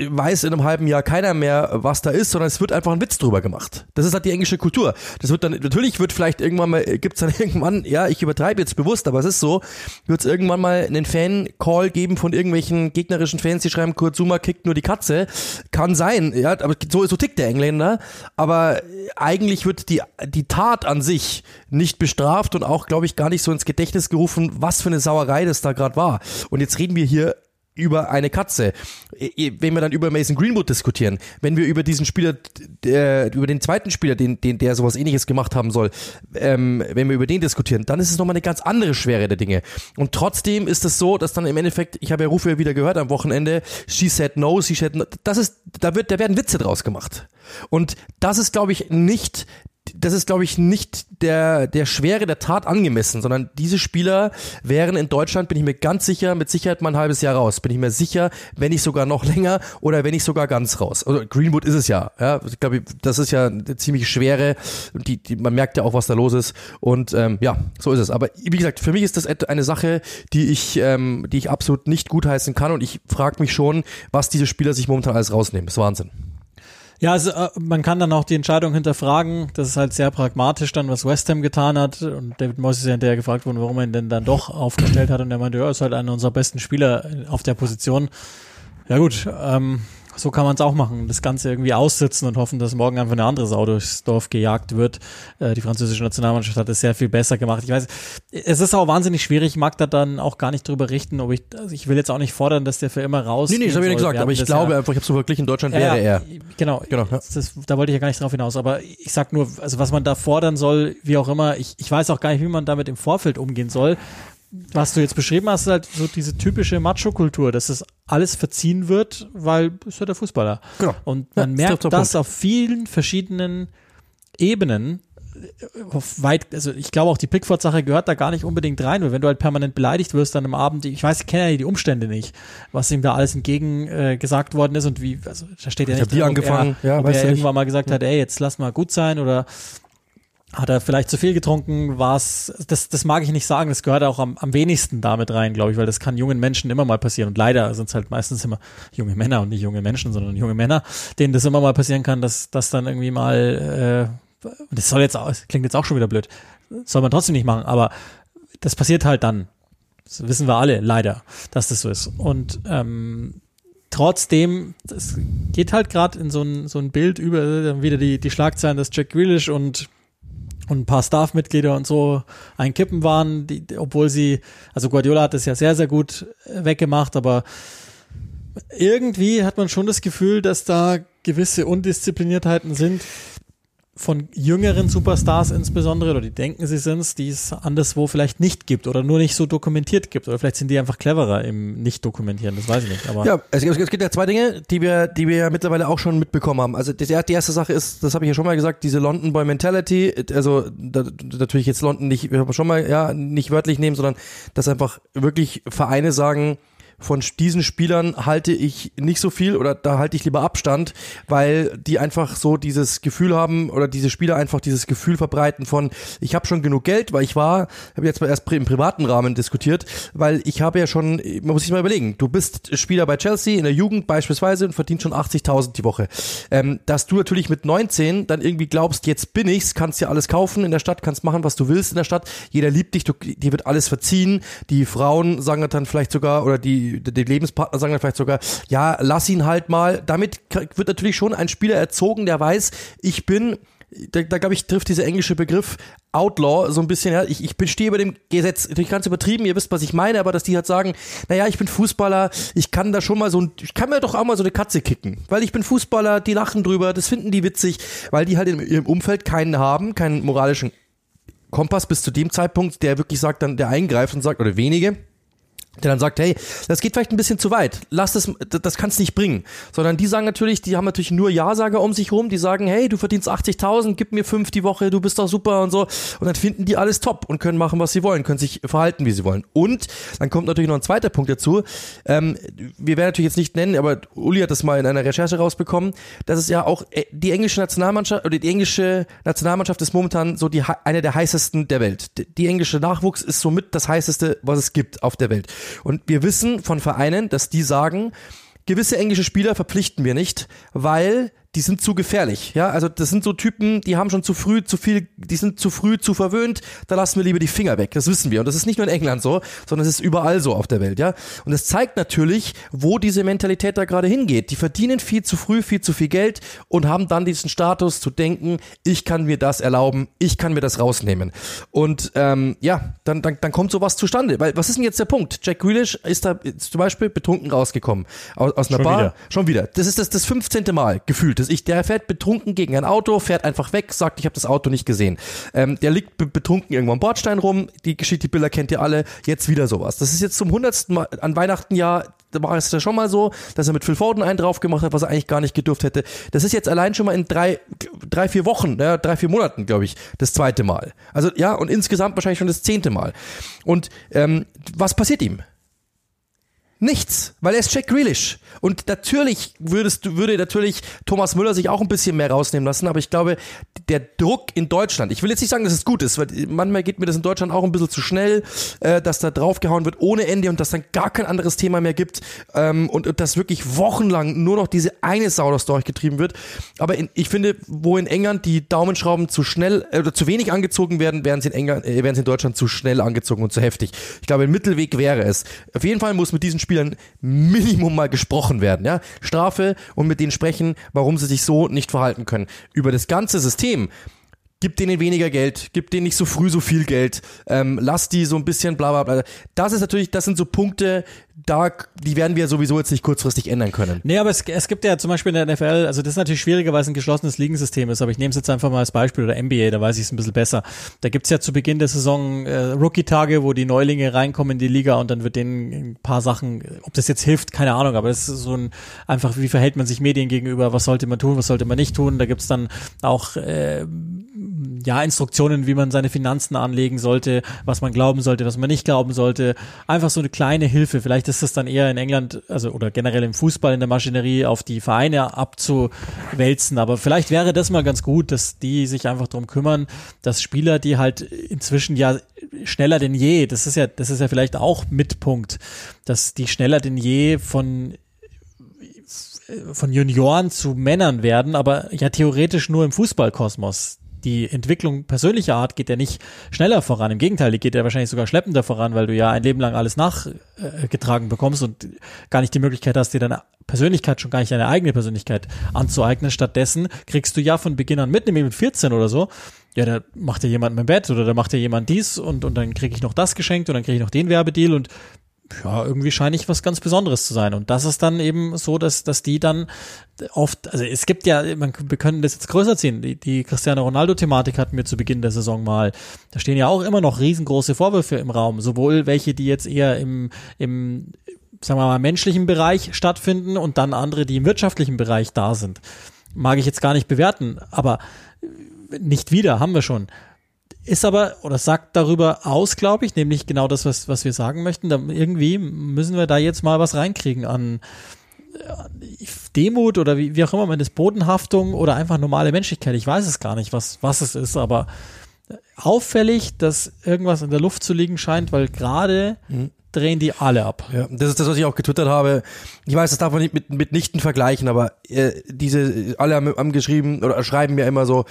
weiß in einem halben Jahr keiner mehr, was da ist, sondern es wird einfach ein Witz drüber gemacht. Das ist halt die englische Kultur. Das wird dann, natürlich wird vielleicht irgendwann mal, gibt's dann irgendwann, ja, ich übertreibe jetzt bewusst, aber es ist so, wird es irgendwann mal einen Fan-Call geben von irgendwelchen gegnerischen Fans, die schreiben, Kurt Zuma kickt nur die Katze. Kann sein, ja, aber so, so tickt der Engländer. Aber eigentlich wird die, die Tat an sich nicht bestraft und auch, glaube ich, gar nicht so ins Gedächtnis gerufen, was für eine Sauerei das da gerade war. Und jetzt reden wir hier über eine Katze. Wenn wir dann über Mason Greenwood diskutieren, wenn wir über diesen Spieler, der, über den zweiten Spieler, den, den, der sowas ähnliches gemacht haben soll, ähm, wenn wir über den diskutieren, dann ist es nochmal eine ganz andere Schwere der Dinge. Und trotzdem ist es so, dass dann im Endeffekt, ich habe ja Rufe wieder gehört am Wochenende, she said no, she said no, das ist, da wird, da werden Witze draus gemacht. Und das ist, glaube ich, nicht das ist, glaube ich, nicht der, der Schwere der Tat angemessen, sondern diese Spieler wären in Deutschland, bin ich mir ganz sicher, mit Sicherheit mal ein halbes Jahr raus. Bin ich mir sicher, wenn nicht sogar noch länger oder wenn nicht sogar ganz raus. Also Greenwood ist es ja. ja ich glaube, das ist ja eine ziemlich schwere, die, die, man merkt ja auch, was da los ist. Und ähm, ja, so ist es. Aber wie gesagt, für mich ist das eine Sache, die ich, ähm, die ich absolut nicht gutheißen kann. Und ich frage mich schon, was diese Spieler sich momentan alles rausnehmen. Das ist Wahnsinn. Ja, also äh, man kann dann auch die Entscheidung hinterfragen. Das ist halt sehr pragmatisch dann, was West Ham getan hat. Und David Moyes ist ja hinterher gefragt worden, warum er ihn denn dann doch aufgestellt hat. Und er meinte, ja, ist halt einer unserer besten Spieler auf der Position. Ja gut, ähm, so kann man es auch machen. Das Ganze irgendwie aussitzen und hoffen, dass morgen einfach eine andere Sau durchs Dorf gejagt wird. Äh, die französische Nationalmannschaft hat es sehr viel besser gemacht. Ich weiß, es ist auch wahnsinnig schwierig. Ich mag da dann auch gar nicht drüber richten, ob ich, also ich will jetzt auch nicht fordern, dass der für immer raus. Nee, nee, das habe ich nicht gesagt, aber ich glaube ja, einfach, ich habe so wirklich in Deutschland wäre er. Genau, genau ja. das, da wollte ich ja gar nicht drauf hinaus. Aber ich sag nur, also was man da fordern soll, wie auch immer, ich, ich weiß auch gar nicht, wie man damit im Vorfeld umgehen soll was du jetzt beschrieben hast, ist halt so diese typische Macho-Kultur, dass es alles verziehen wird, weil ist ja der Fußballer. Genau. Und man ja, merkt das auf vielen verschiedenen Ebenen. Auf weit, also ich glaube auch die Pickford-Sache gehört da gar nicht unbedingt rein, weil wenn du halt permanent beleidigt wirst dann am Abend, ich weiß, ich kenne ja die Umstände nicht, was ihm da alles entgegen äh, gesagt worden ist und wie, also da steht ja ich nicht drin, die angefangen, er, ja, ob er irgendwann mal gesagt hat, ey, jetzt lass mal gut sein oder hat er vielleicht zu viel getrunken? War das, das mag ich nicht sagen, das gehört auch am, am wenigsten damit rein, glaube ich, weil das kann jungen Menschen immer mal passieren. Und leider sind es halt meistens immer junge Männer und nicht junge Menschen, sondern junge Männer, denen das immer mal passieren kann, dass das dann irgendwie mal, äh, das soll jetzt auch, klingt jetzt auch schon wieder blöd, soll man trotzdem nicht machen, aber das passiert halt dann. Das wissen wir alle, leider, dass das so ist. Und ähm, trotzdem, es geht halt gerade in so ein, so ein Bild über wieder die, die Schlagzeilen, dass Jack Grealish und und ein paar Staff-Mitglieder und so ein Kippen waren, die, obwohl sie, also Guardiola hat das ja sehr, sehr gut weggemacht, aber irgendwie hat man schon das Gefühl, dass da gewisse Undiszipliniertheiten sind, von jüngeren Superstars insbesondere, oder die denken, sie sind's, die es anderswo vielleicht nicht gibt oder nur nicht so dokumentiert gibt. Oder vielleicht sind die einfach cleverer im Nicht-Dokumentieren, das weiß ich nicht. Aber ja, es, es gibt ja zwei Dinge, die wir, die wir ja mittlerweile auch schon mitbekommen haben. Also die, die erste Sache ist, das habe ich ja schon mal gesagt, diese London Boy Mentality, also da, natürlich jetzt London nicht, schon mal, ja, nicht wörtlich nehmen, sondern dass einfach wirklich Vereine sagen, von diesen Spielern halte ich nicht so viel oder da halte ich lieber Abstand, weil die einfach so dieses Gefühl haben oder diese Spieler einfach dieses Gefühl verbreiten von ich habe schon genug Geld, weil ich war, habe jetzt mal erst im privaten Rahmen diskutiert, weil ich habe ja schon, man muss sich mal überlegen, du bist Spieler bei Chelsea in der Jugend beispielsweise und verdienst schon 80.000 die Woche. Ähm, dass du natürlich mit 19 dann irgendwie glaubst, jetzt bin ich's, kannst ja alles kaufen in der Stadt, kannst machen, was du willst in der Stadt, jeder liebt dich, du, dir wird alles verziehen, die Frauen sagen dann vielleicht sogar oder die die, Lebenspartner sagen dann vielleicht sogar, ja, lass ihn halt mal. Damit wird natürlich schon ein Spieler erzogen, der weiß, ich bin da, da glaube ich, trifft dieser englische Begriff Outlaw so ein bisschen, ja, ich, ich stehe über dem Gesetz, natürlich ganz übertrieben, ihr wisst, was ich meine, aber dass die halt sagen, naja, ich bin Fußballer, ich kann da schon mal so ein, ich kann mir doch auch mal so eine Katze kicken, weil ich bin Fußballer, die lachen drüber, das finden die witzig, weil die halt in ihrem Umfeld keinen haben, keinen moralischen Kompass bis zu dem Zeitpunkt, der wirklich sagt, dann der eingreift und sagt, oder wenige, der dann sagt, hey, das geht vielleicht ein bisschen zu weit, lass das, das kannst nicht bringen. Sondern die sagen natürlich, die haben natürlich nur Ja-Sager um sich rum, die sagen, hey, du verdienst 80.000, gib mir fünf die Woche, du bist doch super und so. Und dann finden die alles top und können machen, was sie wollen, können sich verhalten, wie sie wollen. Und dann kommt natürlich noch ein zweiter Punkt dazu. Ähm, wir werden natürlich jetzt nicht nennen, aber Uli hat das mal in einer Recherche rausbekommen, dass es ja auch äh, die englische Nationalmannschaft oder die englische Nationalmannschaft ist momentan so die eine der heißesten der Welt. Die englische Nachwuchs ist somit das heißeste, was es gibt auf der Welt. Und wir wissen von Vereinen, dass die sagen, gewisse englische Spieler verpflichten wir nicht, weil die sind zu gefährlich. Ja, also das sind so Typen, die haben schon zu früh zu viel, die sind zu früh zu verwöhnt. Da lassen wir lieber die Finger weg. Das wissen wir. Und das ist nicht nur in England so, sondern es ist überall so auf der Welt. Ja, und es zeigt natürlich, wo diese Mentalität da gerade hingeht. Die verdienen viel zu früh, viel zu viel Geld und haben dann diesen Status zu denken, ich kann mir das erlauben, ich kann mir das rausnehmen. Und ähm, ja, dann, dann, dann kommt sowas zustande. Weil was ist denn jetzt der Punkt? Jack Grealish ist da zum Beispiel betrunken rausgekommen aus, aus einer Schon Bar. wieder. Schon wieder. Das ist das, das 15. Mal gefühlt. Das ich, der fährt betrunken gegen ein Auto, fährt einfach weg, sagt, ich habe das Auto nicht gesehen. Ähm, der liegt be betrunken irgendwo am Bordstein rum. Die Geschichte, die Bilder kennt ihr alle. Jetzt wieder sowas. Das ist jetzt zum hundertsten Mal an Weihnachten ja da war es ja schon mal so, dass er mit Phil Foden einen drauf gemacht hat, was er eigentlich gar nicht gedurft hätte. Das ist jetzt allein schon mal in drei, drei vier Wochen, ja, drei, vier Monaten, glaube ich, das zweite Mal. Also ja, und insgesamt wahrscheinlich schon das zehnte Mal. Und ähm, was passiert ihm? Nichts, weil er ist Jack Grealish. Und natürlich würdest würde natürlich Thomas Müller sich auch ein bisschen mehr rausnehmen lassen, aber ich glaube, der Druck in Deutschland, ich will jetzt nicht sagen, dass es gut ist, weil manchmal geht mir das in Deutschland auch ein bisschen zu schnell, äh, dass da draufgehauen wird ohne Ende und dass dann gar kein anderes Thema mehr gibt ähm, und, und dass wirklich wochenlang nur noch diese eine Sau das durchgetrieben wird. Aber in, ich finde, wo in England die Daumenschrauben zu schnell äh, oder zu wenig angezogen werden, werden sie in England, äh, werden sie in Deutschland zu schnell angezogen und zu heftig. Ich glaube, ein Mittelweg wäre es. Auf jeden Fall muss mit diesen Spielern Minimum mal gesprochen werden, ja. Strafe und mit denen sprechen, warum sie sich so nicht verhalten können. Über das ganze System. Gib denen weniger Geld, gib denen nicht so früh so viel Geld, ähm, lass die so ein bisschen bla bla bla. Das ist natürlich, das sind so Punkte, da, die werden wir sowieso jetzt nicht kurzfristig ändern können. Nee, aber es, es gibt ja zum Beispiel in der NFL, also das ist natürlich schwieriger, weil es ein geschlossenes Ligensystem ist, aber ich nehme es jetzt einfach mal als Beispiel oder NBA, da weiß ich es ein bisschen besser. Da gibt's ja zu Beginn der Saison äh, Rookie-Tage, wo die Neulinge reinkommen in die Liga und dann wird denen ein paar Sachen, ob das jetzt hilft, keine Ahnung, aber das ist so ein, einfach, wie verhält man sich Medien gegenüber, was sollte man tun, was sollte man nicht tun. Da gibt's dann auch äh, ja, Instruktionen, wie man seine Finanzen anlegen sollte, was man glauben sollte, was man nicht glauben sollte. Einfach so eine kleine Hilfe. Vielleicht ist das dann eher in England, also oder generell im Fußball in der Maschinerie auf die Vereine abzuwälzen. Aber vielleicht wäre das mal ganz gut, dass die sich einfach drum kümmern, dass Spieler, die halt inzwischen ja schneller denn je, das ist ja, das ist ja vielleicht auch Mitpunkt, dass die schneller denn je von von Junioren zu Männern werden, aber ja theoretisch nur im Fußballkosmos die Entwicklung persönlicher Art geht ja nicht schneller voran. Im Gegenteil, die geht ja wahrscheinlich sogar schleppender voran, weil du ja ein Leben lang alles nachgetragen bekommst und gar nicht die Möglichkeit hast, dir deine Persönlichkeit, schon gar nicht deine eigene Persönlichkeit anzueignen. Stattdessen kriegst du ja von Beginn an mit, nämlich mit 14 oder so, ja, da macht dir jemand mein Bett oder da macht dir jemand dies und, und dann kriege ich noch das geschenkt und dann kriege ich noch den Werbedeal und ja, irgendwie scheine ich was ganz Besonderes zu sein. Und das ist dann eben so, dass, dass die dann oft, also es gibt ja, man, wir können das jetzt größer ziehen. Die, die Cristiano Ronaldo-Thematik hatten wir zu Beginn der Saison mal. Da stehen ja auch immer noch riesengroße Vorwürfe im Raum. Sowohl welche, die jetzt eher im, im, sagen wir mal, menschlichen Bereich stattfinden und dann andere, die im wirtschaftlichen Bereich da sind. Mag ich jetzt gar nicht bewerten, aber nicht wieder, haben wir schon ist aber oder sagt darüber aus, glaube ich, nämlich genau das, was, was wir sagen möchten. Da irgendwie müssen wir da jetzt mal was reinkriegen an äh, Demut oder wie, wie auch immer man das Bodenhaftung oder einfach normale Menschlichkeit. Ich weiß es gar nicht, was, was es ist, aber auffällig, dass irgendwas in der Luft zu liegen scheint, weil gerade mhm. drehen die alle ab. Ja, das ist das, was ich auch getwittert habe. Ich weiß, das darf man nicht mit mitnichten vergleichen, aber äh, diese alle haben, haben geschrieben oder schreiben mir immer so,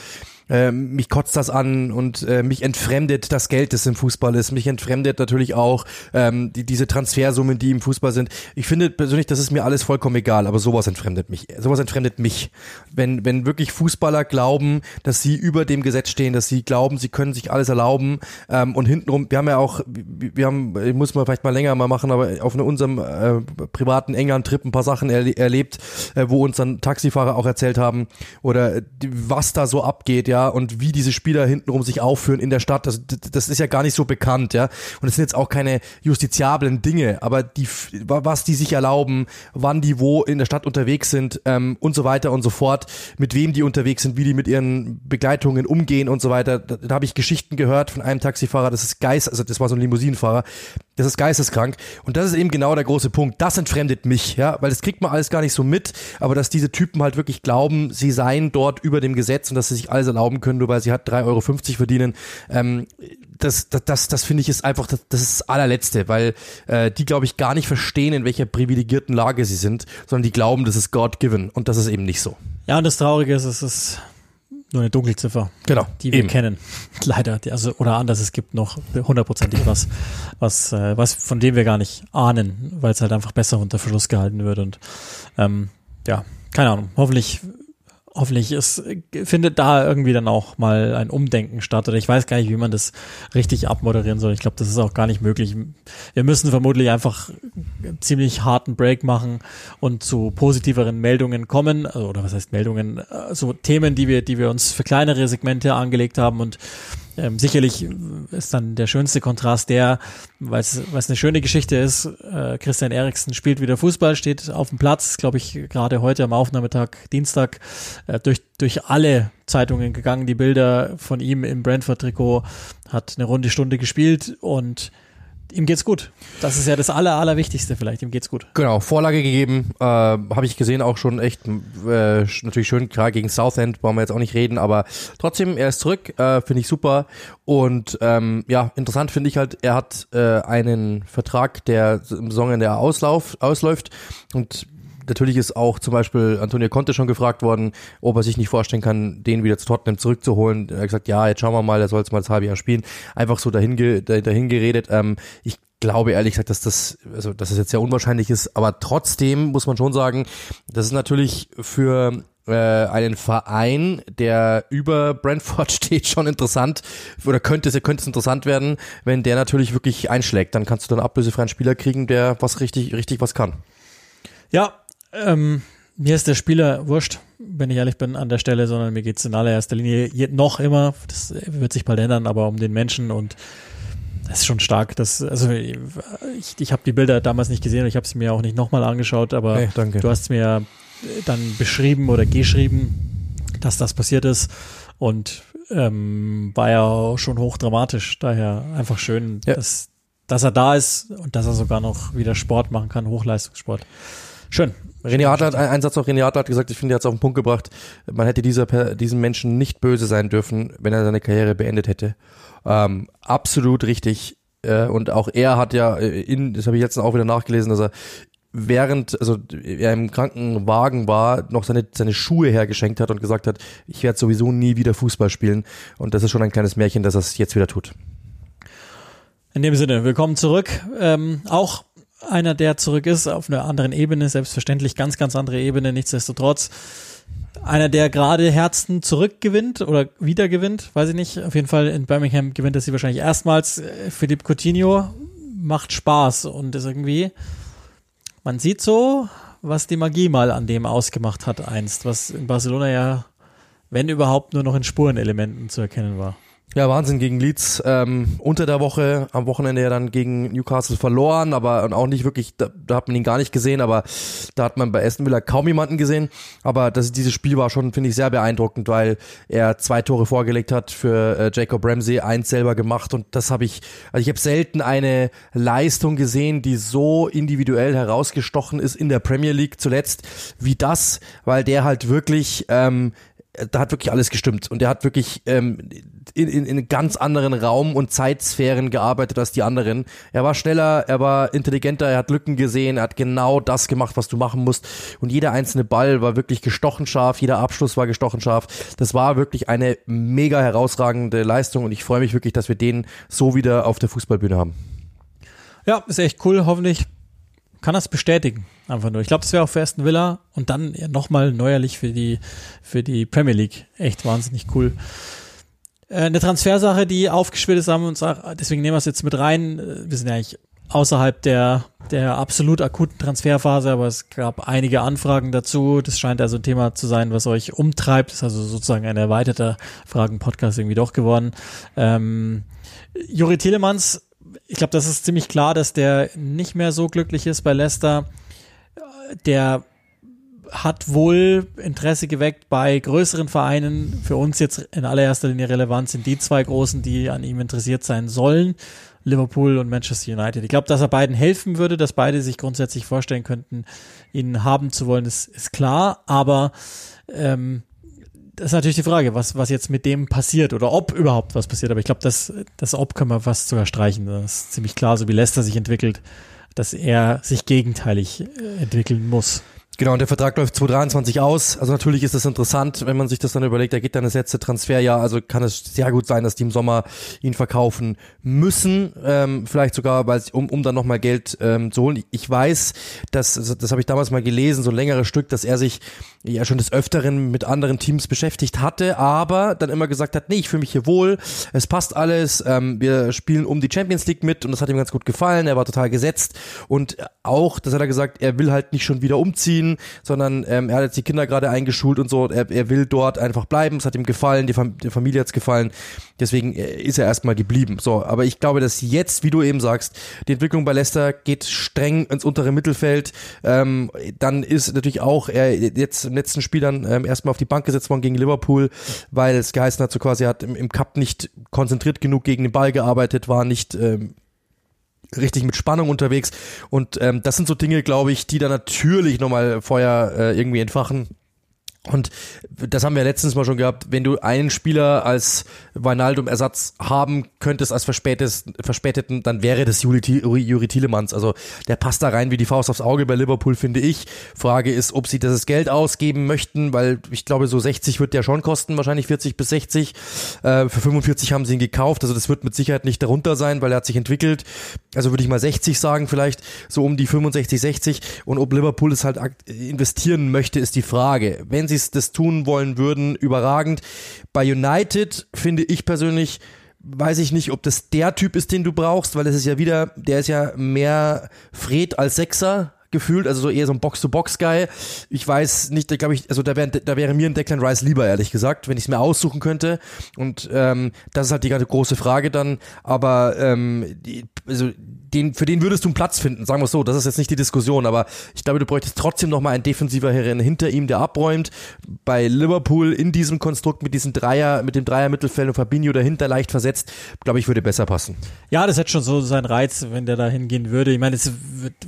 äh, mich kotzt das an und äh, mich entfremdet das Geld, das im Fußball ist. Mich entfremdet natürlich auch ähm, die, diese Transfersummen, die im Fußball sind. Ich finde persönlich, das ist mir alles vollkommen egal, aber sowas entfremdet mich. Sowas entfremdet mich. Wenn, wenn wirklich Fußballer glauben, dass sie über dem Gesetz stehen, dass sie glauben, sie können sich alles erlauben. Ähm, und hintenrum, wir haben ja auch, wir haben, ich muss mal vielleicht mal länger mal machen, aber auf unserem äh, privaten England-Trip ein paar Sachen erle erlebt, äh, wo uns dann Taxifahrer auch erzählt haben oder was da so abgeht, ja, und wie diese Spieler hintenrum sich aufführen in der Stadt, das, das ist ja gar nicht so bekannt, ja. Und es sind jetzt auch keine justiziablen Dinge, aber die, was die sich erlauben, wann die wo in der Stadt unterwegs sind ähm, und so weiter und so fort, mit wem die unterwegs sind, wie die mit ihren Begleitungen umgehen und so weiter, da, da habe ich Geschichten gehört von einem Taxifahrer, das ist Geist, also das war so ein Limousinenfahrer, das ist geisteskrank. Und das ist eben genau der große Punkt. Das entfremdet mich, ja, weil das kriegt man alles gar nicht so mit, aber dass diese Typen halt wirklich glauben, sie seien dort über dem Gesetz und dass sie sich alles erlauben können, nur weil sie halt 3,50 Euro verdienen, ähm, das, das, das, das finde ich ist einfach, das, das ist das allerletzte, weil äh, die, glaube ich, gar nicht verstehen, in welcher privilegierten Lage sie sind, sondern die glauben, das ist God given und das ist eben nicht so. Ja, und das Traurige ist, es ist nur eine Dunkelziffer. Genau. Die wir eben. kennen. Leider. Also, oder anders, es gibt noch hundertprozentig was, was, äh, was, von dem wir gar nicht ahnen, weil es halt einfach besser unter Verschluss gehalten wird. Und ähm, ja, keine Ahnung. Hoffentlich hoffentlich ist, findet da irgendwie dann auch mal ein Umdenken statt. Oder ich weiß gar nicht, wie man das richtig abmoderieren soll. Ich glaube, das ist auch gar nicht möglich. Wir müssen vermutlich einfach ziemlich harten Break machen und zu positiveren Meldungen kommen. Oder was heißt Meldungen? Äh, so Themen, die wir, die wir uns für kleinere Segmente angelegt haben und ähm, sicherlich ist dann der schönste Kontrast der, weil es eine schöne Geschichte ist. Äh, Christian Eriksen spielt wieder Fußball, steht auf dem Platz, glaube ich, gerade heute am Aufnahmetag, Dienstag, äh, durch, durch alle Zeitungen gegangen, die Bilder von ihm im Brentford-Trikot, hat eine runde Stunde gespielt und ihm geht's gut. Das ist ja das Aller, Allerwichtigste vielleicht. Ihm geht's gut. Genau, Vorlage gegeben. Äh, Habe ich gesehen, auch schon echt äh, natürlich schön, klar gegen Southend, wollen wir jetzt auch nicht reden, aber trotzdem, er ist zurück, äh, finde ich super. Und ähm, ja, interessant finde ich halt, er hat äh, einen Vertrag, der im Saison, der auslauf, ausläuft. Und natürlich ist auch zum Beispiel Antonio Conte schon gefragt worden, ob er sich nicht vorstellen kann, den wieder zu Tottenham zurückzuholen. Er hat gesagt, ja, jetzt schauen wir mal, er soll jetzt mal das halbe Jahr spielen. Einfach so dahin, dahin geredet. Ähm, ich glaube ehrlich gesagt, dass das, also dass es jetzt sehr unwahrscheinlich ist, aber trotzdem muss man schon sagen, das ist natürlich für äh, einen Verein, der über Brentford steht, schon interessant oder könnte es könnte es interessant werden, wenn der natürlich wirklich einschlägt, dann kannst du dann ablösefreien Spieler kriegen, der was richtig richtig was kann. Ja, ähm, mir ist der Spieler wurscht, wenn ich ehrlich bin, an der Stelle, sondern mir geht es in allererster Linie noch immer, das wird sich bald ändern, aber um den Menschen und das ist schon stark. Das, also ich, ich habe die Bilder damals nicht gesehen und ich habe sie mir auch nicht nochmal angeschaut, aber hey, du hast mir dann beschrieben oder geschrieben, dass das passiert ist und ähm, war ja auch schon hochdramatisch. Daher einfach schön, ja. dass, dass er da ist und dass er sogar noch wieder Sport machen kann, Hochleistungssport. Schön. René Adler hat, ein Satz noch, René Adler hat gesagt, ich finde, er hat es auf den Punkt gebracht, man hätte dieser, diesem Menschen nicht böse sein dürfen, wenn er seine Karriere beendet hätte. Ähm, absolut richtig. Äh, und auch er hat ja, äh, in, das habe ich jetzt auch wieder nachgelesen, dass er während, also er im Krankenwagen war, noch seine, seine Schuhe hergeschenkt hat und gesagt hat, ich werde sowieso nie wieder Fußball spielen. Und das ist schon ein kleines Märchen, dass er es jetzt wieder tut. In dem Sinne, willkommen zurück. Ähm, auch einer, der zurück ist, auf einer anderen Ebene, selbstverständlich ganz, ganz andere Ebene, nichtsdestotrotz. Einer, der gerade Herzen zurückgewinnt oder wiedergewinnt, weiß ich nicht. Auf jeden Fall in Birmingham gewinnt er sie wahrscheinlich erstmals. Philipp Coutinho macht Spaß und ist irgendwie, man sieht so, was die Magie mal an dem ausgemacht hat einst, was in Barcelona ja, wenn überhaupt, nur noch in Spurenelementen zu erkennen war. Ja, Wahnsinn gegen Leeds. Ähm, unter der Woche, am Wochenende ja dann gegen Newcastle verloren, aber und auch nicht wirklich, da, da hat man ihn gar nicht gesehen, aber da hat man bei Aston Villa kaum jemanden gesehen. Aber das, dieses Spiel war schon, finde ich, sehr beeindruckend, weil er zwei Tore vorgelegt hat für äh, Jacob Ramsey, eins selber gemacht und das habe ich, also ich habe selten eine Leistung gesehen, die so individuell herausgestochen ist in der Premier League zuletzt wie das, weil der halt wirklich ähm, da hat wirklich alles gestimmt und er hat wirklich ähm, in, in, in ganz anderen Raum und Zeitsphären gearbeitet als die anderen. Er war schneller, er war intelligenter, er hat Lücken gesehen, er hat genau das gemacht, was du machen musst und jeder einzelne Ball war wirklich gestochen scharf, jeder Abschluss war gestochen scharf. Das war wirklich eine mega herausragende Leistung und ich freue mich wirklich, dass wir den so wieder auf der Fußballbühne haben. Ja, ist echt cool. Hoffentlich kann das bestätigen. Einfach nur. Ich glaube, das wäre auch für Aston Villa und dann nochmal neuerlich für die, für die Premier League. Echt wahnsinnig cool. Äh, eine Transfersache, die aufgeschwillt ist, haben wir uns auch, deswegen nehmen wir es jetzt mit rein. Äh, wir sind ja eigentlich außerhalb der, der absolut akuten Transferphase, aber es gab einige Anfragen dazu. Das scheint also ein Thema zu sein, was euch umtreibt. Das ist also sozusagen ein erweiterter Fragen-Podcast irgendwie doch geworden. Ähm, Juri Telemanns ich glaube, das ist ziemlich klar, dass der nicht mehr so glücklich ist bei Leicester. Der hat wohl Interesse geweckt bei größeren Vereinen. Für uns jetzt in allererster Linie relevant sind die zwei großen, die an ihm interessiert sein sollen. Liverpool und Manchester United. Ich glaube, dass er beiden helfen würde, dass beide sich grundsätzlich vorstellen könnten, ihn haben zu wollen, ist, ist klar. Aber ähm, das ist natürlich die Frage, was, was jetzt mit dem passiert oder ob überhaupt was passiert. Aber ich glaube, das, das Ob können wir fast sogar streichen. Das ist ziemlich klar, so wie Leicester sich entwickelt, dass er sich gegenteilig äh, entwickeln muss. Genau, und der Vertrag läuft 2023 aus. Also natürlich ist das interessant, wenn man sich das dann überlegt, da geht dann das letzte Transferjahr, also kann es sehr gut sein, dass die im Sommer ihn verkaufen müssen, ähm, vielleicht sogar, weil um, um dann nochmal Geld ähm, zu holen. Ich weiß, dass, das habe ich damals mal gelesen, so ein längeres Stück, dass er sich ja schon des Öfteren mit anderen Teams beschäftigt hatte, aber dann immer gesagt hat, nee, ich fühle mich hier wohl, es passt alles, ähm, wir spielen um die Champions League mit und das hat ihm ganz gut gefallen, er war total gesetzt und auch, das hat er gesagt, er will halt nicht schon wieder umziehen, ziehen, sondern ähm, er hat jetzt die Kinder gerade eingeschult und so. Er, er will dort einfach bleiben. Es hat ihm gefallen, die Fam der Familie hat es gefallen. Deswegen äh, ist er erstmal geblieben. So, aber ich glaube, dass jetzt, wie du eben sagst, die Entwicklung bei Leicester geht streng ins untere Mittelfeld. Ähm, dann ist natürlich auch er jetzt im letzten Spiel dann ähm, erstmal auf die Bank gesetzt worden gegen Liverpool, weil es geheißen hat, so quasi hat im, im Cup nicht konzentriert genug gegen den Ball gearbeitet, war nicht ähm, richtig mit Spannung unterwegs. Und ähm, das sind so Dinge, glaube ich, die da natürlich nochmal Feuer äh, irgendwie entfachen. Und das haben wir letztens mal schon gehabt, wenn du einen Spieler als Wijnaldum-Ersatz haben könntest als verspäteten, dann wäre das Juri, Juri. Also der passt da rein wie die Faust aufs Auge bei Liverpool, finde ich. Frage ist, ob sie das Geld ausgeben möchten, weil ich glaube, so 60 wird der schon kosten, wahrscheinlich 40 bis 60. Äh, für 45 haben sie ihn gekauft, also das wird mit Sicherheit nicht darunter sein, weil er hat sich entwickelt. Also würde ich mal 60 sagen, vielleicht so um die 65, 60. Und ob Liverpool es halt investieren möchte, ist die Frage. Wenn sie das tun wollen würden, überragend. Bei United finde ich persönlich, weiß ich nicht, ob das der Typ ist, den du brauchst, weil es ist ja wieder, der ist ja mehr Fred als Sechser gefühlt, also so eher so ein Box-to-Box-Guy. Ich weiß nicht, da glaube ich, also da, wär, da wäre mir ein Declan Rice lieber, ehrlich gesagt, wenn ich es mir aussuchen könnte. Und ähm, das ist halt die ganz große Frage dann. Aber ähm, die, also den, für den würdest du einen Platz finden, sagen wir es so. Das ist jetzt nicht die Diskussion, aber ich glaube, du bräuchtest trotzdem nochmal einen defensiver Herren hinter ihm, der abräumt. Bei Liverpool in diesem Konstrukt mit diesem Dreier, mit dem Dreier-Mittelfeld und Fabinho dahinter leicht versetzt, glaube ich, würde besser passen. Ja, das hätte schon so seinen Reiz, wenn der da hingehen würde. Ich meine,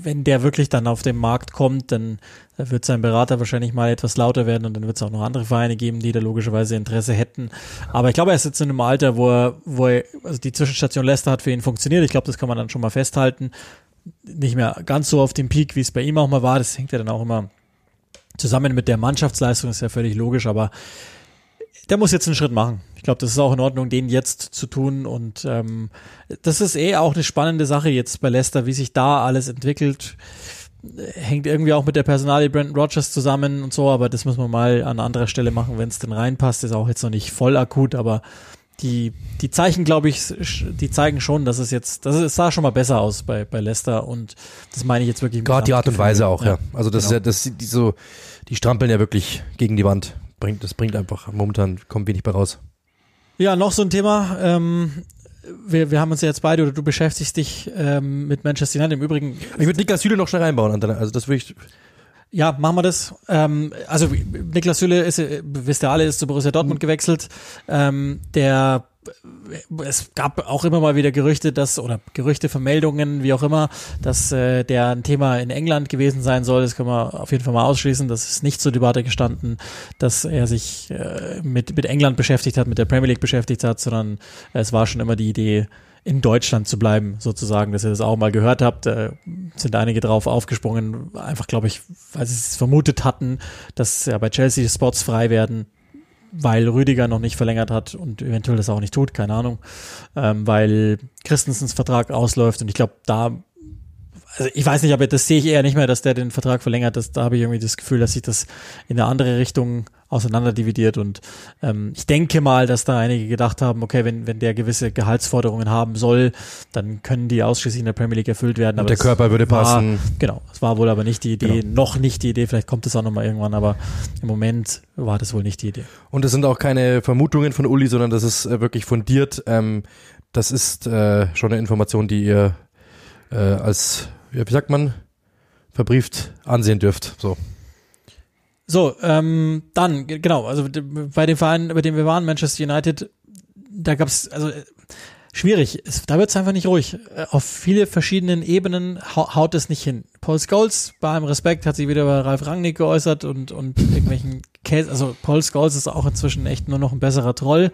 wenn der wirklich dann auf den Markt kommt, dann wird sein Berater wahrscheinlich mal etwas lauter werden und dann wird es auch noch andere Vereine geben, die da logischerweise Interesse hätten. Aber ich glaube, er ist jetzt in einem Alter, wo er, wo er, also die Zwischenstation Leicester hat für ihn funktioniert. Ich glaube, das kann man dann schon mal festhalten. Nicht mehr ganz so auf dem Peak, wie es bei ihm auch mal war. Das hängt ja dann auch immer zusammen mit der Mannschaftsleistung, ist ja völlig logisch, aber der muss jetzt einen Schritt machen. Ich glaube, das ist auch in Ordnung, den jetzt zu tun. Und ähm, das ist eh auch eine spannende Sache jetzt bei Leicester, wie sich da alles entwickelt hängt irgendwie auch mit der Personalie Brandon Rogers zusammen und so, aber das muss man mal an anderer Stelle machen, wenn es denn reinpasst. Ist auch jetzt noch nicht voll akut, aber die, die Zeichen, glaube ich, die zeigen schon, dass es jetzt, das es sah schon mal besser aus bei, bei Leicester und das meine ich jetzt wirklich. Gerade die Art und Weise auch, ja. ja. Also das genau. ist ja, das, die so, die strampeln ja wirklich gegen die Wand. Bringt, das bringt einfach, momentan kommt wenig bei raus. Ja, noch so ein Thema, ähm, wir, wir haben uns ja jetzt beide oder du beschäftigst dich ähm, mit Manchester United. Im Übrigen. Ich würde Niklas Süle noch schnell reinbauen. Also das würde ich. Ja, machen wir das. Ähm, also Niklas Süle ist, wisst ihr alle, ist zu Borussia Dortmund mhm. gewechselt. Ähm, der es gab auch immer mal wieder Gerüchte, dass oder Gerüchte, Vermeldungen, wie auch immer, dass äh, der ein Thema in England gewesen sein soll. Das können wir auf jeden Fall mal ausschließen. Das ist nicht zur Debatte gestanden, dass er sich äh, mit mit England beschäftigt hat, mit der Premier League beschäftigt hat, sondern es war schon immer die Idee, in Deutschland zu bleiben, sozusagen, dass ihr das auch mal gehört habt. Äh, sind einige drauf aufgesprungen, einfach, glaube ich, weil sie es vermutet hatten, dass ja bei Chelsea die Spots frei werden weil Rüdiger noch nicht verlängert hat und eventuell das auch nicht tut, keine Ahnung, ähm, weil Christensens Vertrag ausläuft und ich glaube, da, also ich weiß nicht, aber das sehe ich eher nicht mehr, dass der den Vertrag verlängert, das, da habe ich irgendwie das Gefühl, dass sich das in eine andere Richtung auseinanderdividiert und ähm, ich denke mal, dass da einige gedacht haben, okay, wenn, wenn der gewisse Gehaltsforderungen haben soll, dann können die ausschließlich in der Premier League erfüllt werden. Und der Körper würde war, passen. Genau, es war wohl aber nicht die Idee, genau. noch nicht die Idee, vielleicht kommt es auch nochmal irgendwann, aber im Moment war das wohl nicht die Idee. Und das sind auch keine Vermutungen von Uli, sondern das ist äh, wirklich fundiert. Ähm, das ist äh, schon eine Information, die ihr äh, als, wie sagt man, verbrieft ansehen dürft. So. So, ähm, dann, genau, also bei dem Verein, bei dem wir waren, Manchester United, da gab's also äh, schwierig. Es, da wird's einfach nicht ruhig. Äh, auf viele verschiedenen Ebenen haut es nicht hin. Paul Scholes, bei allem Respekt, hat sich wieder bei Ralf Rangnick geäußert und, und irgendwelchen Käse, also Paul Scholes ist auch inzwischen echt nur noch ein besserer Troll.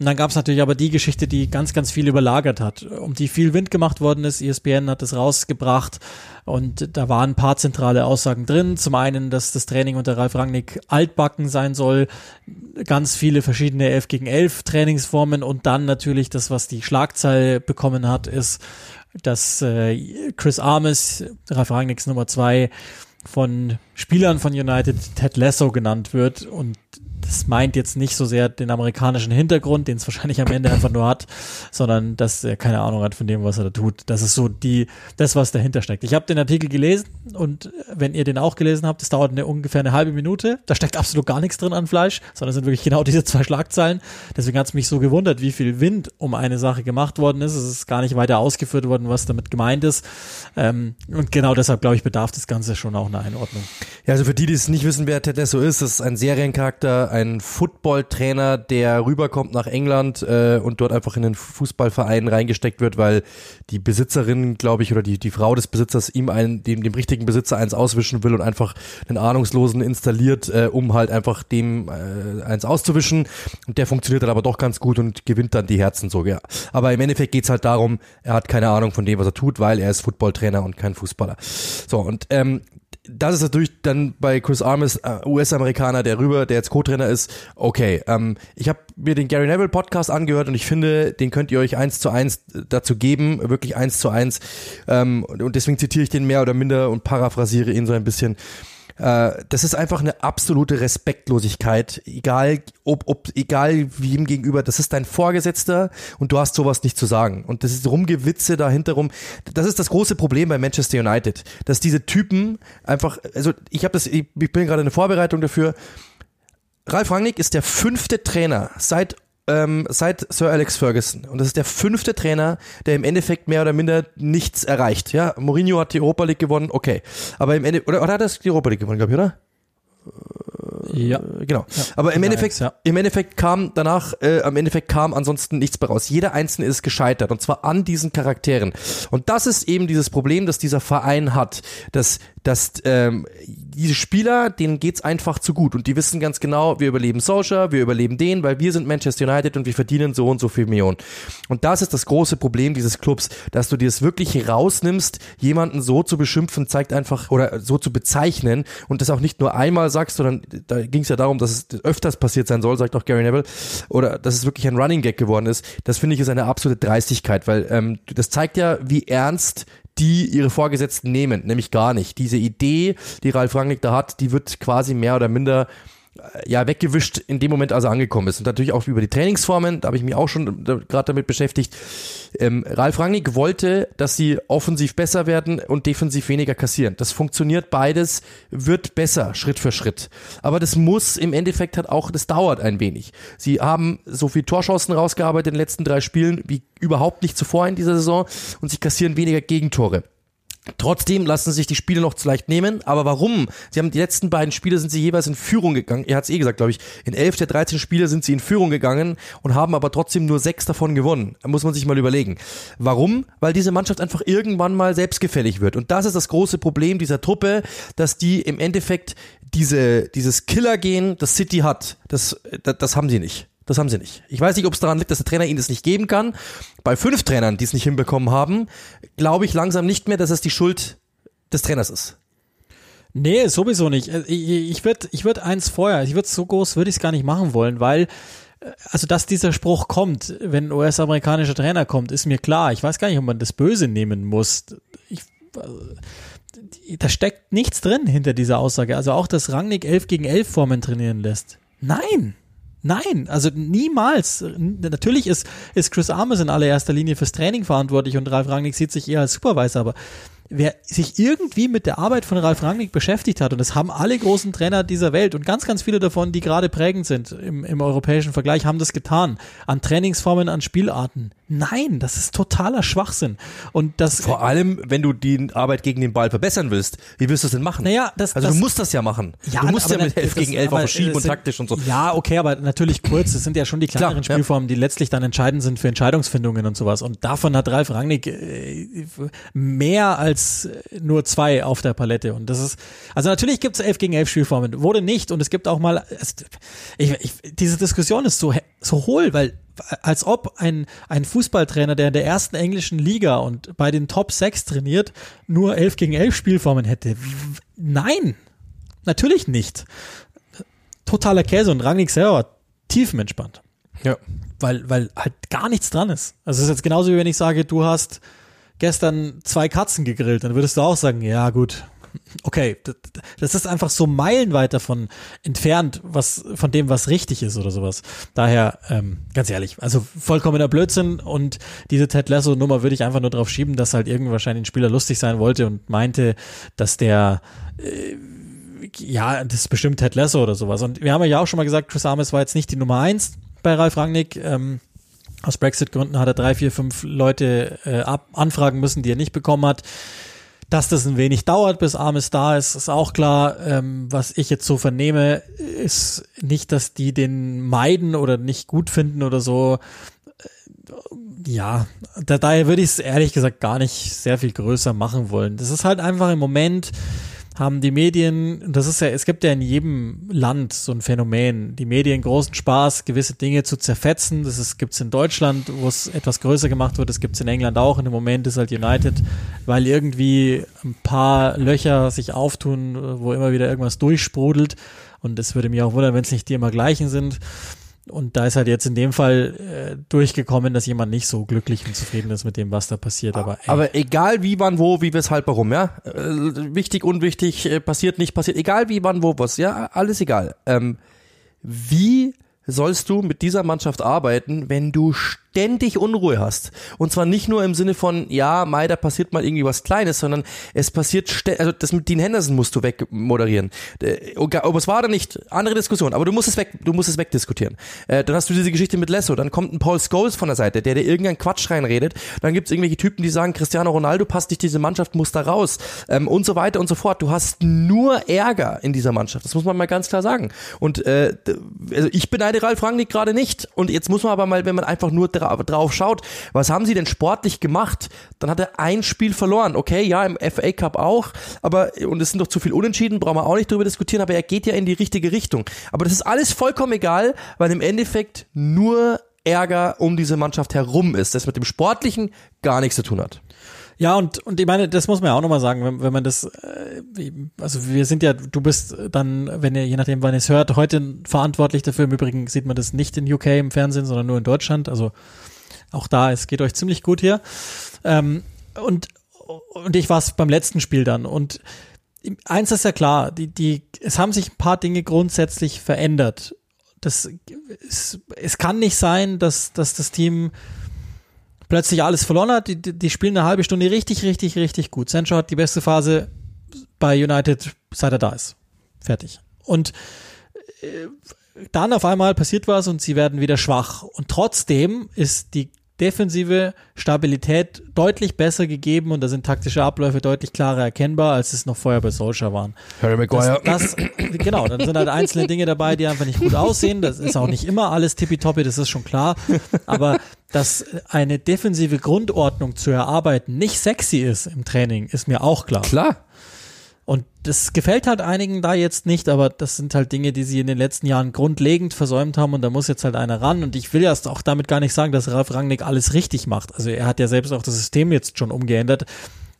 Und dann gab es natürlich aber die Geschichte, die ganz, ganz viel überlagert hat, um die viel Wind gemacht worden ist. ESPN hat es rausgebracht und da waren ein paar zentrale Aussagen drin. Zum einen, dass das Training unter Ralf Rangnick altbacken sein soll, ganz viele verschiedene 11 gegen 11 Trainingsformen und dann natürlich das, was die Schlagzeile bekommen hat, ist, dass äh, Chris Armes, Ralf Rangnicks Nummer zwei, von Spielern von United Ted Lasso genannt wird und das meint jetzt nicht so sehr den amerikanischen Hintergrund, den es wahrscheinlich am Ende einfach nur hat, sondern dass er keine Ahnung hat von dem, was er da tut. Das ist so die, das, was dahinter steckt. Ich habe den Artikel gelesen und wenn ihr den auch gelesen habt, das dauert eine, ungefähr eine halbe Minute. Da steckt absolut gar nichts drin an Fleisch, sondern es sind wirklich genau diese zwei Schlagzeilen. Deswegen hat es mich so gewundert, wie viel Wind um eine Sache gemacht worden ist. Es ist gar nicht weiter ausgeführt worden, was damit gemeint ist. Ähm, und genau deshalb, glaube ich, bedarf das Ganze schon auch einer Einordnung. Ja, also für die, die es nicht wissen, wer Ted Lasso ist, das ist ein Seriencharakter, ein Football-Trainer, der rüberkommt nach England äh, und dort einfach in den Fußballverein reingesteckt wird, weil die Besitzerin, glaube ich, oder die, die Frau des Besitzers ihm einen, dem, dem richtigen Besitzer eins auswischen will und einfach einen Ahnungslosen installiert, äh, um halt einfach dem äh, eins auszuwischen. Und der funktioniert dann aber doch ganz gut und gewinnt dann die Herzen so. Aber im Endeffekt geht's halt darum, er hat keine Ahnung von dem, was er tut, weil er ist Footballtrainer und kein Fußballer. So, und ähm, das ist natürlich dann bei Chris Armis, äh, US-Amerikaner, der rüber, der jetzt Co-Trainer ist, okay. Ähm, ich habe mir den Gary Neville Podcast angehört und ich finde, den könnt ihr euch eins zu eins dazu geben, wirklich eins zu eins. Ähm, und deswegen zitiere ich den mehr oder minder und paraphrasiere ihn so ein bisschen. Äh, das ist einfach eine absolute Respektlosigkeit, egal ob, ob egal wem gegenüber, das ist dein Vorgesetzter und du hast sowas nicht zu sagen. Und das ist Rumgewitze dahinter rum. Das ist das große Problem bei Manchester United, dass diese Typen einfach, also ich habe das, ich, ich bin gerade in der Vorbereitung dafür. Ralf Rangnick ist der fünfte Trainer seit ähm, seit Sir Alex Ferguson. Und das ist der fünfte Trainer, der im Endeffekt mehr oder minder nichts erreicht. Ja, Mourinho hat die Europa League gewonnen, okay. Aber im Ende, oder, oder hat er die Europa League gewonnen, glaube ich, oder? Ja. Genau. Ja, Aber im Endeffekt, ja. im Endeffekt kam danach, äh, am Endeffekt kam ansonsten nichts mehr raus. Jeder Einzelne ist gescheitert und zwar an diesen Charakteren. Und das ist eben dieses Problem, das dieser Verein hat, dass dass ähm, diese Spieler, denen geht's einfach zu gut und die wissen ganz genau, wir überleben Solskjaer, wir überleben den, weil wir sind Manchester United und wir verdienen so und so viel Millionen. Und das ist das große Problem dieses Clubs, dass du dir es wirklich rausnimmst, jemanden so zu beschimpfen, zeigt einfach oder so zu bezeichnen und das auch nicht nur einmal sagst, sondern da ging es ja darum, dass es öfters passiert sein soll, sagt auch Gary Neville, oder dass es wirklich ein Running Gag geworden ist. Das finde ich ist eine absolute Dreistigkeit, weil ähm, das zeigt ja, wie ernst die ihre Vorgesetzten nehmen, nämlich gar nicht. Diese Idee, die Ralf Rangnick da hat, die wird quasi mehr oder minder ja, weggewischt in dem Moment, als er angekommen ist. Und natürlich auch über die Trainingsformen, da habe ich mich auch schon gerade damit beschäftigt. Ähm, Ralf Rangnick wollte, dass sie offensiv besser werden und defensiv weniger kassieren. Das funktioniert beides, wird besser, Schritt für Schritt. Aber das muss im Endeffekt halt auch, das dauert ein wenig. Sie haben so viel Torschancen rausgearbeitet in den letzten drei Spielen wie überhaupt nicht zuvor in dieser Saison und sie kassieren weniger Gegentore. Trotzdem lassen sich die Spiele noch zu leicht nehmen. Aber warum? Sie haben die letzten beiden Spiele sind sie jeweils in Führung gegangen. Er hat es eh gesagt, glaube ich. In elf der 13 Spiele sind sie in Führung gegangen und haben aber trotzdem nur sechs davon gewonnen. Da muss man sich mal überlegen. Warum? Weil diese Mannschaft einfach irgendwann mal selbstgefällig wird. Und das ist das große Problem dieser Truppe, dass die im Endeffekt diese, dieses Killer-Gen, das City hat, das, das, das haben sie nicht. Das haben sie nicht. Ich weiß nicht, ob es daran liegt, dass der Trainer ihnen das nicht geben kann. Bei fünf Trainern, die es nicht hinbekommen haben, glaube ich langsam nicht mehr, dass es die Schuld des Trainers ist. Nee, sowieso nicht. Äh, ich würde ich würd eins vorher, ich würde so groß würde ich es gar nicht machen wollen, weil äh, also dass dieser Spruch kommt, wenn ein US-amerikanischer Trainer kommt, ist mir klar. Ich weiß gar nicht, ob man das Böse nehmen muss. Ich, äh, da steckt nichts drin hinter dieser Aussage. Also auch, dass Rangnick 11 gegen 11 Formen trainieren lässt. Nein, Nein, also niemals. Natürlich ist, ist Chris Armes in allererster Linie fürs Training verantwortlich und Ralf Rangnick sieht sich eher als Supervisor, aber wer sich irgendwie mit der Arbeit von Ralf Rangnick beschäftigt hat, und das haben alle großen Trainer dieser Welt und ganz, ganz viele davon, die gerade prägend sind im, im europäischen Vergleich, haben das getan. An Trainingsformen, an Spielarten. Nein, das ist totaler Schwachsinn. Und das vor allem, wenn du die Arbeit gegen den Ball verbessern willst, wie wirst du es denn machen? Naja, das, also das, du musst das ja machen. Ja, du musst ja mit 11 das, gegen 11 auch verschieben und taktisch und so. Ja, okay, aber natürlich kurz. Das sind ja schon die kleineren Klar, Spielformen, ja. die letztlich dann entscheidend sind für Entscheidungsfindungen und sowas. Und davon hat Ralf Rangnick äh, mehr als nur zwei auf der Palette. Und das ist, also natürlich gibt es 11 gegen 11 Spielformen. Wurde nicht. Und es gibt auch mal, es, ich, ich, diese Diskussion ist so, so hohl, weil als ob ein, ein Fußballtrainer, der in der ersten englischen Liga und bei den Top 6 trainiert, nur 11 gegen 11 Spielformen hätte. Nein, natürlich nicht. Totaler Käse und Rangnick selber tiefenentspannt. Ja. Weil, weil halt gar nichts dran ist. Also es ist jetzt genauso wie wenn ich sage, du hast gestern zwei Katzen gegrillt, dann würdest du auch sagen, ja gut, okay, das ist einfach so meilenweit davon entfernt, was von dem, was richtig ist oder sowas. Daher, ähm, ganz ehrlich, also vollkommener Blödsinn und diese Ted Lasso-Nummer würde ich einfach nur drauf schieben, dass halt irgend wahrscheinlich ein Spieler lustig sein wollte und meinte, dass der äh, ja, das ist bestimmt Ted Lasso oder sowas. Und wir haben ja auch schon mal gesagt, Chris Armes war jetzt nicht die Nummer eins bei Ralf Rangnick. Ähm, aus Brexit-Gründen hat er drei, vier, fünf Leute äh, ab anfragen müssen, die er nicht bekommen hat. Dass das ein wenig dauert, bis Armes da ist, ist auch klar. Ähm, was ich jetzt so vernehme, ist nicht, dass die den meiden oder nicht gut finden oder so. Äh, ja, da, daher würde ich es ehrlich gesagt gar nicht sehr viel größer machen wollen. Das ist halt einfach im Moment haben die Medien, das ist ja, es gibt ja in jedem Land so ein Phänomen, die Medien großen Spaß, gewisse Dinge zu zerfetzen. Das ist, gibt's in Deutschland, wo es etwas größer gemacht wird, das gibt's in England auch. Und im Moment ist halt United, weil irgendwie ein paar Löcher sich auftun, wo immer wieder irgendwas durchsprudelt. Und es würde mich auch wundern, wenn es nicht die immer gleichen sind. Und da ist halt jetzt in dem Fall äh, durchgekommen, dass jemand nicht so glücklich und zufrieden ist mit dem, was da passiert. Aber, ey. aber egal wie, wann, wo, wie, weshalb, warum, ja. Äh, wichtig, unwichtig, äh, passiert, nicht passiert, egal wie, wann, wo, was, ja, alles egal. Ähm, wie sollst du mit dieser Mannschaft arbeiten, wenn du ständig Unruhe hast. Und zwar nicht nur im Sinne von, ja, Mai, da passiert mal irgendwie was Kleines, sondern es passiert, also das mit Dean Henderson musst du wegmoderieren. Äh, ob es war oder nicht, andere Diskussion, aber du musst es weg, du musst es wegdiskutieren. Äh, dann hast du diese Geschichte mit Lesso, dann kommt ein Paul Scholes von der Seite, der dir irgendeinen Quatsch reinredet, dann gibt es irgendwelche Typen, die sagen, Cristiano Ronaldo passt nicht diese Mannschaft, muss da raus ähm, und so weiter und so fort. Du hast nur Ärger in dieser Mannschaft, das muss man mal ganz klar sagen. Und äh, also ich beneide Ralf Rangnick gerade nicht und jetzt muss man aber mal, wenn man einfach nur drauf schaut, was haben sie denn sportlich gemacht? Dann hat er ein Spiel verloren. Okay, ja, im FA Cup auch, aber, und es sind doch zu viel Unentschieden, brauchen wir auch nicht drüber diskutieren, aber er geht ja in die richtige Richtung. Aber das ist alles vollkommen egal, weil im Endeffekt nur Ärger um diese Mannschaft herum ist, das mit dem Sportlichen gar nichts zu tun hat. Ja, und, und ich meine, das muss man ja auch nochmal sagen, wenn, wenn man das, äh, also wir sind ja, du bist dann, wenn ihr, je nachdem, wann ihr es hört, heute verantwortlich dafür. Im Übrigen sieht man das nicht in UK im Fernsehen, sondern nur in Deutschland. Also auch da, es geht euch ziemlich gut hier. Ähm, und, und ich war es beim letzten Spiel dann. Und eins ist ja klar, die, die, es haben sich ein paar Dinge grundsätzlich verändert. Das, es, es kann nicht sein, dass, dass das Team plötzlich alles verloren hat. Die, die spielen eine halbe Stunde richtig, richtig, richtig gut. Sancho hat die beste Phase bei United, seit er da ist. Fertig. Und äh, dann auf einmal passiert was und sie werden wieder schwach. Und trotzdem ist die defensive Stabilität deutlich besser gegeben und da sind taktische Abläufe deutlich klarer erkennbar, als es noch vorher bei Solskjaer waren. Harry Maguire. Das, das, genau, dann sind halt einzelne Dinge dabei, die einfach nicht gut aussehen. Das ist auch nicht immer alles tippitoppi, das ist schon klar. Aber dass eine defensive Grundordnung zu erarbeiten nicht sexy ist im Training, ist mir auch klar. Klar. Und das gefällt halt einigen da jetzt nicht, aber das sind halt Dinge, die sie in den letzten Jahren grundlegend versäumt haben und da muss jetzt halt einer ran. Und ich will erst auch damit gar nicht sagen, dass Ralf Rangnick alles richtig macht. Also er hat ja selbst auch das System jetzt schon umgeändert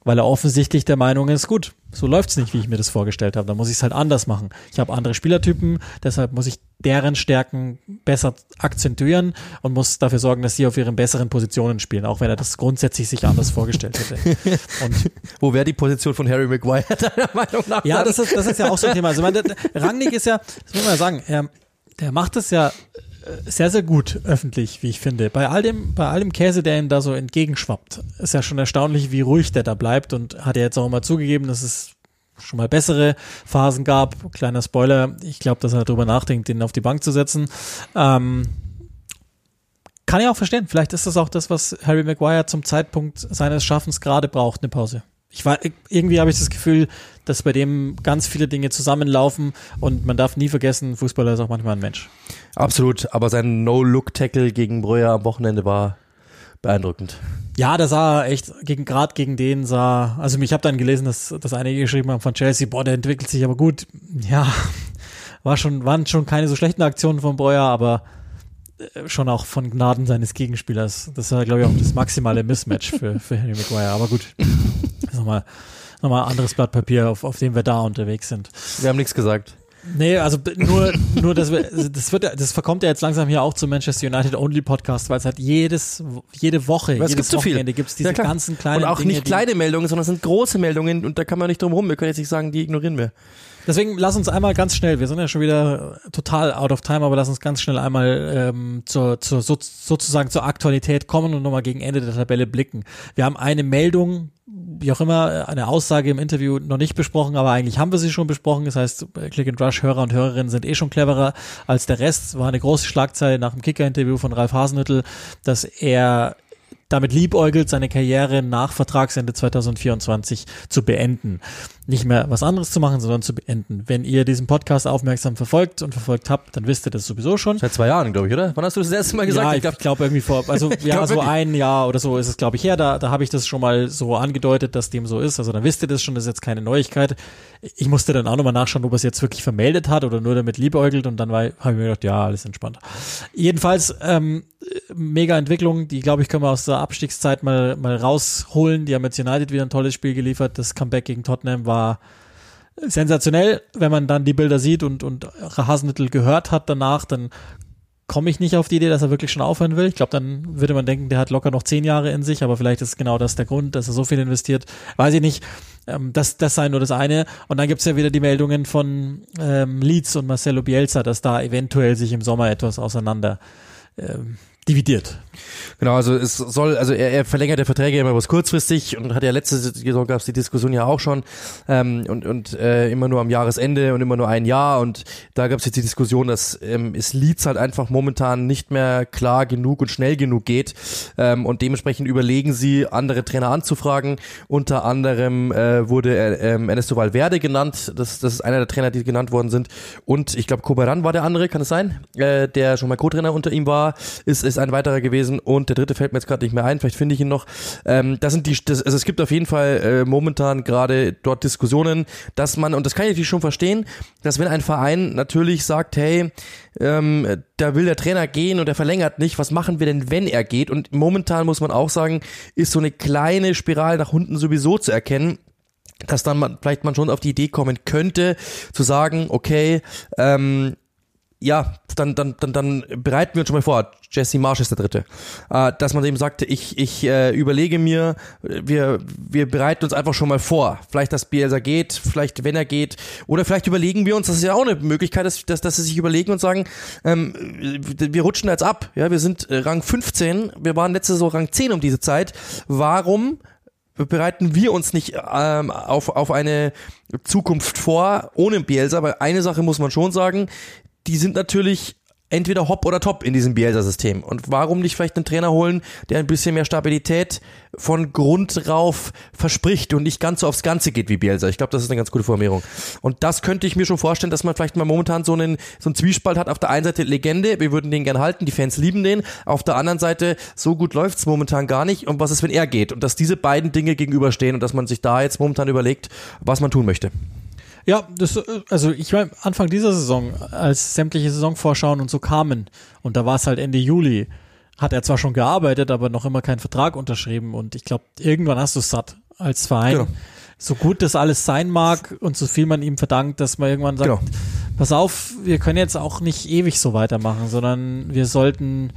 weil er offensichtlich der Meinung ist, gut, so läuft's nicht, wie ich mir das vorgestellt habe. Da muss ich es halt anders machen. Ich habe andere Spielertypen, deshalb muss ich deren Stärken besser akzentuieren und muss dafür sorgen, dass sie auf ihren besseren Positionen spielen, auch wenn er das grundsätzlich sich anders vorgestellt hätte. Und Wo wäre die Position von Harry Maguire deiner Meinung nach? Ja, das ist, das ist ja auch so ein Thema. Also meine, Rangnick ist ja, das muss man ja sagen, er, der macht es ja sehr, sehr gut öffentlich, wie ich finde. Bei all dem, bei all dem Käse, der ihm da so entgegenschwappt, ist ja schon erstaunlich, wie ruhig der da bleibt und hat er jetzt auch immer zugegeben, dass es schon mal bessere Phasen gab. Kleiner Spoiler, ich glaube, dass er darüber nachdenkt, den auf die Bank zu setzen. Ähm, kann ich auch verstehen. Vielleicht ist das auch das, was Harry Maguire zum Zeitpunkt seines Schaffens gerade braucht, eine Pause. Ich war, irgendwie habe ich das Gefühl, dass bei dem ganz viele Dinge zusammenlaufen und man darf nie vergessen, Fußballer ist auch manchmal ein Mensch. Absolut, aber sein No-Look-Tackle gegen Breuer am Wochenende war beeindruckend. Ja, da sah echt gegen gerade gegen den sah, also ich habe dann gelesen, dass, dass einige geschrieben haben von Chelsea, boah, der entwickelt sich aber gut. Ja, war schon waren schon keine so schlechten Aktionen von Breuer, aber äh, schon auch von Gnaden seines Gegenspielers. Das war, glaube ich, auch das maximale Mismatch für, für Henry Maguire. Aber gut, nochmal nochmal anderes Blatt Papier, auf, auf dem wir da unterwegs sind. Wir haben nichts gesagt. Nee, also nur, nur wir, das wird, das verkommt ja jetzt langsam hier auch zum Manchester United Only Podcast, weil es halt jedes, jede Woche, Weil es jedes gibt so viel. Wochenende gibt es diese Ja, ganzen kleinen Und auch Dinge, nicht kleine Meldungen, sondern es sind große Meldungen und da kann man nicht drum rum. Wir können jetzt nicht sagen, die ignorieren wir. Deswegen lass uns einmal ganz schnell, wir sind ja schon wieder total out of time, aber lass uns ganz schnell einmal ähm, zur, zur so, sozusagen zur Aktualität kommen und nochmal gegen Ende der Tabelle blicken. Wir haben eine Meldung, wie auch immer, eine Aussage im Interview noch nicht besprochen, aber eigentlich haben wir sie schon besprochen. Das heißt, Click and Rush Hörer und Hörerinnen sind eh schon cleverer als der Rest. War eine große Schlagzeile nach dem Kicker-Interview von Ralf Hasenhüttl, dass er damit liebäugelt, seine Karriere nach Vertragsende 2024 zu beenden. Nicht mehr was anderes zu machen, sondern zu beenden. Wenn ihr diesen Podcast aufmerksam verfolgt und verfolgt habt, dann wisst ihr das sowieso schon. Seit zwei Jahren, glaube ich, oder? Wann hast du das, das erste Mal gesagt? ja, ich ich glaube glaub, glaub irgendwie vor, also ja, so ein Jahr oder so ist es, glaube ich, her. Da, da habe ich das schon mal so angedeutet, dass dem so ist. Also dann wisst ihr das schon, das ist jetzt keine Neuigkeit. Ich musste dann auch nochmal nachschauen, ob er es jetzt wirklich vermeldet hat oder nur damit liebäugelt und dann habe ich mir gedacht, ja, alles entspannt. Jedenfalls, ähm, mega Entwicklung, die, glaube ich, können wir aus der Abstiegszeit mal, mal rausholen. Die haben jetzt United wieder ein tolles Spiel geliefert. Das Comeback gegen Tottenham war sensationell. Wenn man dann die Bilder sieht und, und Hasenmittel gehört hat danach, dann komme ich nicht auf die Idee, dass er wirklich schon aufhören will. Ich glaube, dann würde man denken, der hat locker noch zehn Jahre in sich, aber vielleicht ist genau das der Grund, dass er so viel investiert. Weiß ich nicht. Ähm, das, das sei nur das eine. Und dann gibt's ja wieder die Meldungen von ähm, Leeds und Marcelo Bielsa, dass da eventuell sich im Sommer etwas auseinander ähm, dividiert. Genau, also es soll, also er, er verlängert der Verträge immer was kurzfristig und hat ja letzte Saison gab es die Diskussion ja auch schon ähm, und und äh, immer nur am Jahresende und immer nur ein Jahr und da gab es jetzt die Diskussion, dass ähm, es Leeds halt einfach momentan nicht mehr klar genug und schnell genug geht ähm, und dementsprechend überlegen sie andere Trainer anzufragen. Unter anderem äh, wurde äh, ähm, Ernesto Valverde genannt, das das ist einer der Trainer, die genannt worden sind und ich glaube Koberan war der andere, kann es sein, äh, der schon mal Co-Trainer unter ihm war, ist ist ein weiterer gewesen und der dritte fällt mir jetzt gerade nicht mehr ein, vielleicht finde ich ihn noch. Ähm, das sind die, das, also es gibt auf jeden Fall äh, momentan gerade dort Diskussionen, dass man, und das kann ich natürlich schon verstehen, dass wenn ein Verein natürlich sagt, hey, ähm, da will der Trainer gehen und er verlängert nicht, was machen wir denn, wenn er geht? Und momentan muss man auch sagen, ist so eine kleine Spirale nach unten sowieso zu erkennen dass dann man, vielleicht man schon auf die Idee kommen könnte, zu sagen, okay, ähm, ja, dann, dann, dann, dann bereiten wir uns schon mal vor. Jesse Marsh ist der Dritte. Äh, dass man eben sagte, ich, ich äh, überlege mir, wir, wir bereiten uns einfach schon mal vor. Vielleicht, dass Bielsa geht, vielleicht, wenn er geht. Oder vielleicht überlegen wir uns, das ist ja auch eine Möglichkeit, dass, dass, dass sie sich überlegen und sagen, ähm, wir rutschen jetzt ab. Ja, wir sind äh, Rang 15, wir waren letzte Saison Rang 10 um diese Zeit. Warum bereiten wir uns nicht ähm, auf, auf eine Zukunft vor ohne Bielsa, weil eine Sache muss man schon sagen, die sind natürlich entweder hopp oder top in diesem Bielsa-System. Und warum nicht vielleicht einen Trainer holen, der ein bisschen mehr Stabilität von Grund rauf verspricht und nicht ganz so aufs Ganze geht wie Bielsa. Ich glaube, das ist eine ganz gute Formulierung. Und das könnte ich mir schon vorstellen, dass man vielleicht mal momentan so einen, so einen Zwiespalt hat. Auf der einen Seite Legende, wir würden den gern halten, die Fans lieben den. Auf der anderen Seite, so gut läuft's momentan gar nicht. Und was ist, wenn er geht? Und dass diese beiden Dinge gegenüberstehen und dass man sich da jetzt momentan überlegt, was man tun möchte. Ja, das, also ich meine, Anfang dieser Saison, als sämtliche Saisonvorschauen und so kamen, und da war es halt Ende Juli, hat er zwar schon gearbeitet, aber noch immer keinen Vertrag unterschrieben. Und ich glaube, irgendwann hast du es satt als Verein. Genau. So gut das alles sein mag und so viel man ihm verdankt, dass man irgendwann sagt, Genau. pass auf, wir können jetzt auch nicht ewig so weitermachen, sondern wir sollten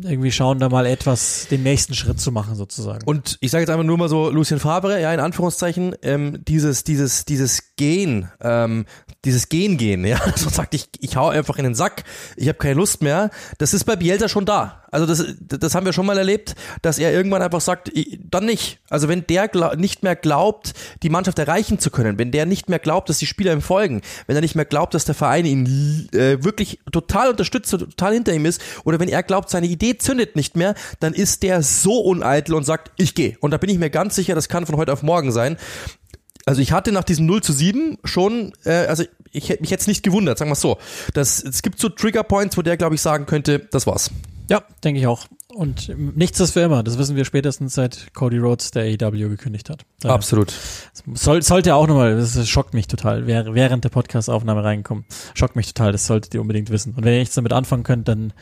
irgendwie schauen, da mal etwas, den nächsten Schritt zu machen sozusagen. Und ich sage jetzt einfach nur mal so, Lucien Favre, ja, in Anführungszeichen, ähm, dieses, dieses, dieses Gehen, ähm, dieses Gehen gehen, ja, so sagt ich, ich hau einfach in den Sack, ich habe keine Lust mehr. Das ist bei Bielsa schon da. Also das, das haben wir schon mal erlebt, dass er irgendwann einfach sagt, dann nicht. Also wenn der nicht mehr glaubt, die Mannschaft erreichen zu können, wenn der nicht mehr glaubt, dass die Spieler ihm folgen, wenn er nicht mehr glaubt, dass der Verein ihn äh, wirklich total unterstützt, total hinter ihm ist, oder wenn er glaubt, seine Idee zündet nicht mehr, dann ist der so uneitel und sagt, ich gehe. Und da bin ich mir ganz sicher, das kann von heute auf morgen sein. Also ich hatte nach diesem 0 zu 7 schon, äh, also ich hätte mich jetzt nicht gewundert, sagen wir so. Das, es gibt so Trigger Points, wo der, glaube ich, sagen könnte, das war's. Ja, denke ich auch. Und nichts ist für immer. Das wissen wir spätestens seit Cody Rhodes der AEW gekündigt hat. Daher Absolut. Soll, sollte auch nochmal, das schockt mich total, während der Podcast-Aufnahme reinkommen. Schockt mich total, das solltet ihr unbedingt wissen. Und wenn ihr nichts damit anfangen könnt, dann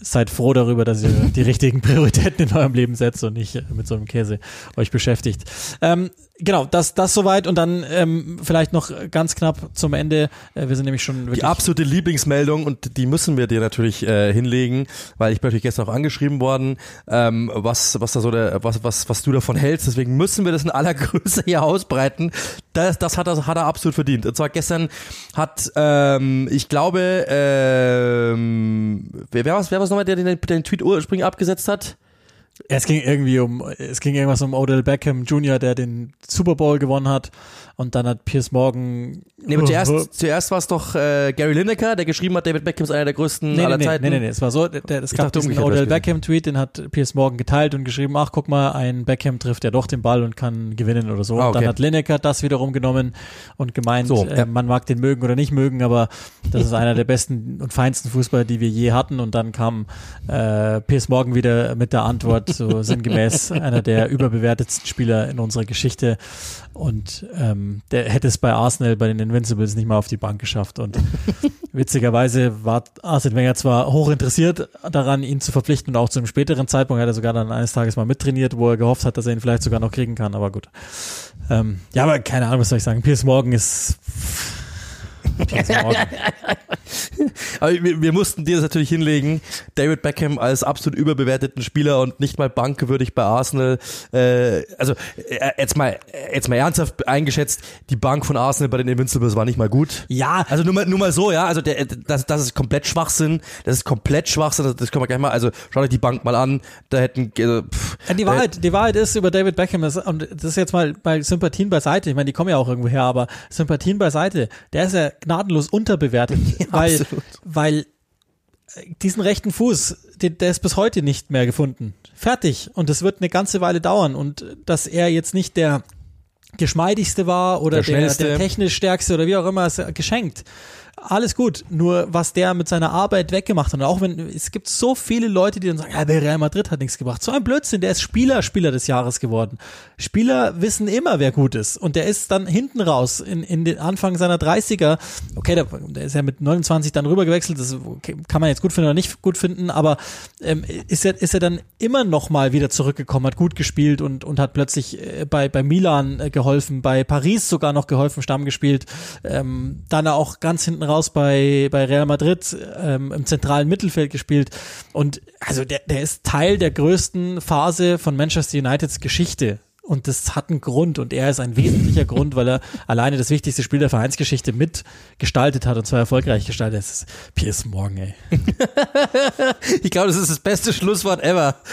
seid froh darüber, dass ihr die richtigen Prioritäten in eurem Leben setzt und nicht mit so einem Käse euch beschäftigt. Ähm, genau, das, das soweit und dann ähm, vielleicht noch ganz knapp zum Ende. Äh, wir sind nämlich schon wirklich. Die absolute Lieblingsmeldung und die müssen wir dir natürlich äh, hinlegen, weil ich bin natürlich gestern auch angeschrieben worden, ähm, was, was da so der, was, was, was du davon hältst. Deswegen müssen wir das in aller Größe hier ausbreiten. Das, das hat er, hat er absolut verdient. Und zwar gestern hat, ähm, ich glaube, ähm, wer, wer was, wer was nochmal, der den, den Tweet ursprünglich abgesetzt hat? Es ging irgendwie um, es ging irgendwas um Odell Beckham Jr., der den Super Bowl gewonnen hat. Und dann hat Piers Morgan. Nee, aber zuerst, zuerst war es doch äh, Gary Lineker, der geschrieben hat, David Beckham ist einer der größten nee, aller nee, Zeiten. Nee, nee, nee, es war so, der, es gab diesen Odell Beckham-Tweet, den hat Piers Morgan geteilt und geschrieben, ach, guck mal, ein Beckham trifft ja doch den Ball und kann gewinnen oder so. Ah, okay. Dann hat Lineker das wiederum genommen und gemeint, so, äh, ja. man mag den mögen oder nicht mögen, aber das ist einer der besten und feinsten Fußballer, die wir je hatten. Und dann kam äh, Piers Morgan wieder mit der Antwort, so sinngemäß, einer der überbewertetsten Spieler in unserer Geschichte. Und ähm, der hätte es bei Arsenal, bei den Invincibles nicht mal auf die Bank geschafft. Und witzigerweise war Arsene Wenger zwar hoch interessiert daran, ihn zu verpflichten und auch zu einem späteren Zeitpunkt hat er sogar dann eines Tages mal mittrainiert, wo er gehofft hat, dass er ihn vielleicht sogar noch kriegen kann. Aber gut. Ähm, ja, aber keine Ahnung, was soll ich sagen. Piers Morgan ist wir, wir, mussten dir das natürlich hinlegen. David Beckham als absolut überbewerteten Spieler und nicht mal bankwürdig bei Arsenal. Äh, also äh, jetzt mal jetzt mal ernsthaft eingeschätzt, die Bank von Arsenal bei den Invincibles war nicht mal gut. Ja. Also nur mal, nur mal so, ja. Also der, das, das ist komplett Schwachsinn. Das ist komplett Schwachsinn. Das, das können wir gleich mal. Also schaut euch die Bank mal an. Da hätten. Also, pff, die Wahrheit, die Wahrheit ist über David Beckham ist, und das ist jetzt mal bei Sympathien beiseite. Ich meine, die kommen ja auch irgendwo her, aber Sympathien beiseite. Der ist ja gnadenlos unterbewertet, ja, weil, absolut. weil äh, diesen rechten Fuß, der, der ist bis heute nicht mehr gefunden. Fertig. Und das wird eine ganze Weile dauern. Und dass er jetzt nicht der geschmeidigste war oder der, der, der technisch stärkste oder wie auch immer, ist geschenkt alles gut. Nur was der mit seiner Arbeit weggemacht hat. Und auch wenn es gibt so viele Leute, die dann sagen, ja, der Real Madrid hat nichts gebracht. So ein Blödsinn. Der ist Spieler, Spieler des Jahres geworden. Spieler wissen immer, wer gut ist. Und der ist dann hinten raus in, in den Anfang seiner 30er. Okay, der, der ist ja mit 29 dann rüber gewechselt. Das kann man jetzt gut finden oder nicht gut finden. Aber ähm, ist er ist er dann immer noch mal wieder zurückgekommen, hat gut gespielt und und hat plötzlich äh, bei bei Milan äh, geholfen, bei Paris sogar noch geholfen, Stamm gespielt. Ähm, dann auch ganz hinten raus bei, bei Real Madrid ähm, im zentralen Mittelfeld gespielt. Und also der, der ist Teil der größten Phase von Manchester Uniteds Geschichte. Und das hat einen Grund und er ist ein wesentlicher Grund, weil er alleine das wichtigste Spiel der Vereinsgeschichte mitgestaltet hat und zwar erfolgreich gestaltet. Das ist Piers Morgan, ey. ich glaube, das ist das beste Schlusswort ever.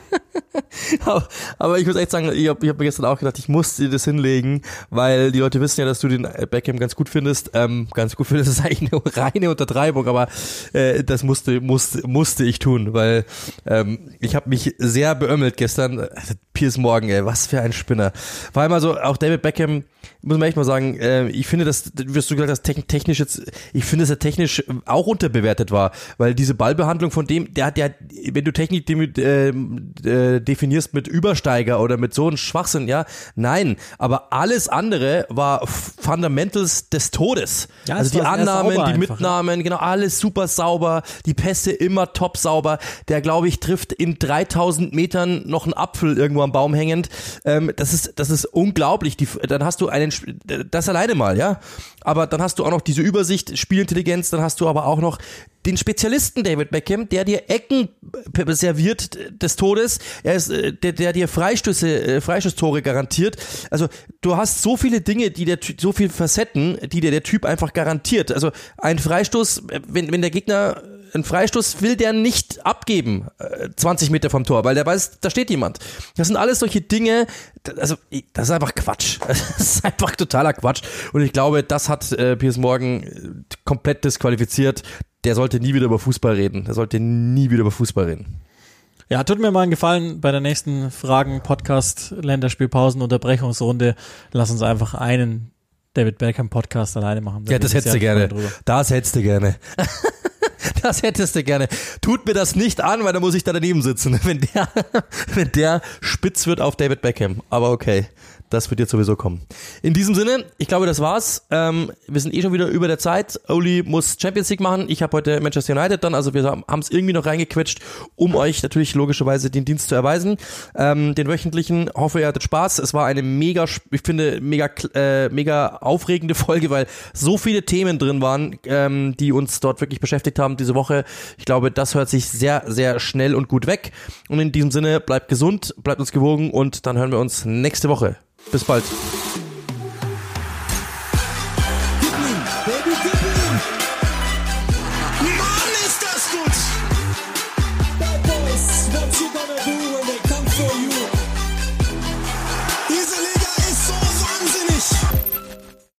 aber, ich muss echt sagen, ich habe hab mir gestern auch gedacht, ich muss dir das hinlegen, weil die Leute wissen ja, dass du den Beckham ganz gut findest. Ähm, ganz gut findest, das ist eigentlich eine reine Untertreibung, aber äh, das musste, musste, musste ich tun, weil ähm, ich habe mich sehr beömmelt gestern. Also, Piers Morgan, ey, was für ein Spinner. Vor allem also auch David Beckham, muss man echt mal sagen, äh, ich finde, dass, wirst du gesagt hast, technisch jetzt, ich finde, dass er technisch auch unterbewertet war, weil diese Ballbehandlung von dem, der hat ja, wenn du Technik äh, äh, definierst mit Übersteiger oder mit so einem Schwachsinn, ja, nein, aber alles andere war Fundamentals des Todes. Ja, also die Annahmen, die einfach, Mitnahmen, ja. genau, alles super sauber, die Pässe immer top sauber. Der, glaube ich, trifft in 3000 Metern noch einen Apfel irgendwo am Baum hängend. Ähm, das ist, das ist unglaublich. Die, dann hast du einen, das alleine mal, ja. Aber dann hast du auch noch diese Übersicht, Spielintelligenz, dann hast du aber auch noch den Spezialisten David Beckham, der dir Ecken serviert des Todes. Er ist äh, der, der dir Freistöße, äh, Freistoßtore garantiert. Also du hast so viele Dinge, die der so viele Facetten, die dir der Typ einfach garantiert. Also ein Freistoß, wenn, wenn der Gegner einen Freistoß will der nicht abgeben, 20 Meter vom Tor, weil der weiß, da steht jemand. Das sind alles solche Dinge, also das ist einfach Quatsch. Das ist einfach totaler Quatsch. Und ich glaube, das hat äh, Piers Morgan komplett disqualifiziert der sollte nie wieder über Fußball reden. Der sollte nie wieder über Fußball reden. Ja, tut mir mal einen Gefallen bei der nächsten Fragen, Podcast, Länderspielpausen, Unterbrechungsrunde. Lass uns einfach einen David Beckham Podcast alleine machen. Ja, das hättest du gerne. Das hättest du gerne. Das hättest du gerne. Tut mir das nicht an, weil da muss ich da daneben sitzen, wenn der, wenn der spitz wird auf David Beckham. Aber okay. Das wird jetzt sowieso kommen. In diesem Sinne, ich glaube, das war's. Ähm, wir sind eh schon wieder über der Zeit. Oli muss Champions League machen. Ich habe heute Manchester United dann. Also wir haben es irgendwie noch reingequetscht, um euch natürlich logischerweise den Dienst zu erweisen. Ähm, den wöchentlichen. Hoffe, ihr hattet Spaß. Es war eine mega, ich finde, mega, äh, mega aufregende Folge, weil so viele Themen drin waren, ähm, die uns dort wirklich beschäftigt haben diese Woche. Ich glaube, das hört sich sehr, sehr schnell und gut weg. Und in diesem Sinne, bleibt gesund, bleibt uns gewogen und dann hören wir uns nächste Woche. Bis bald.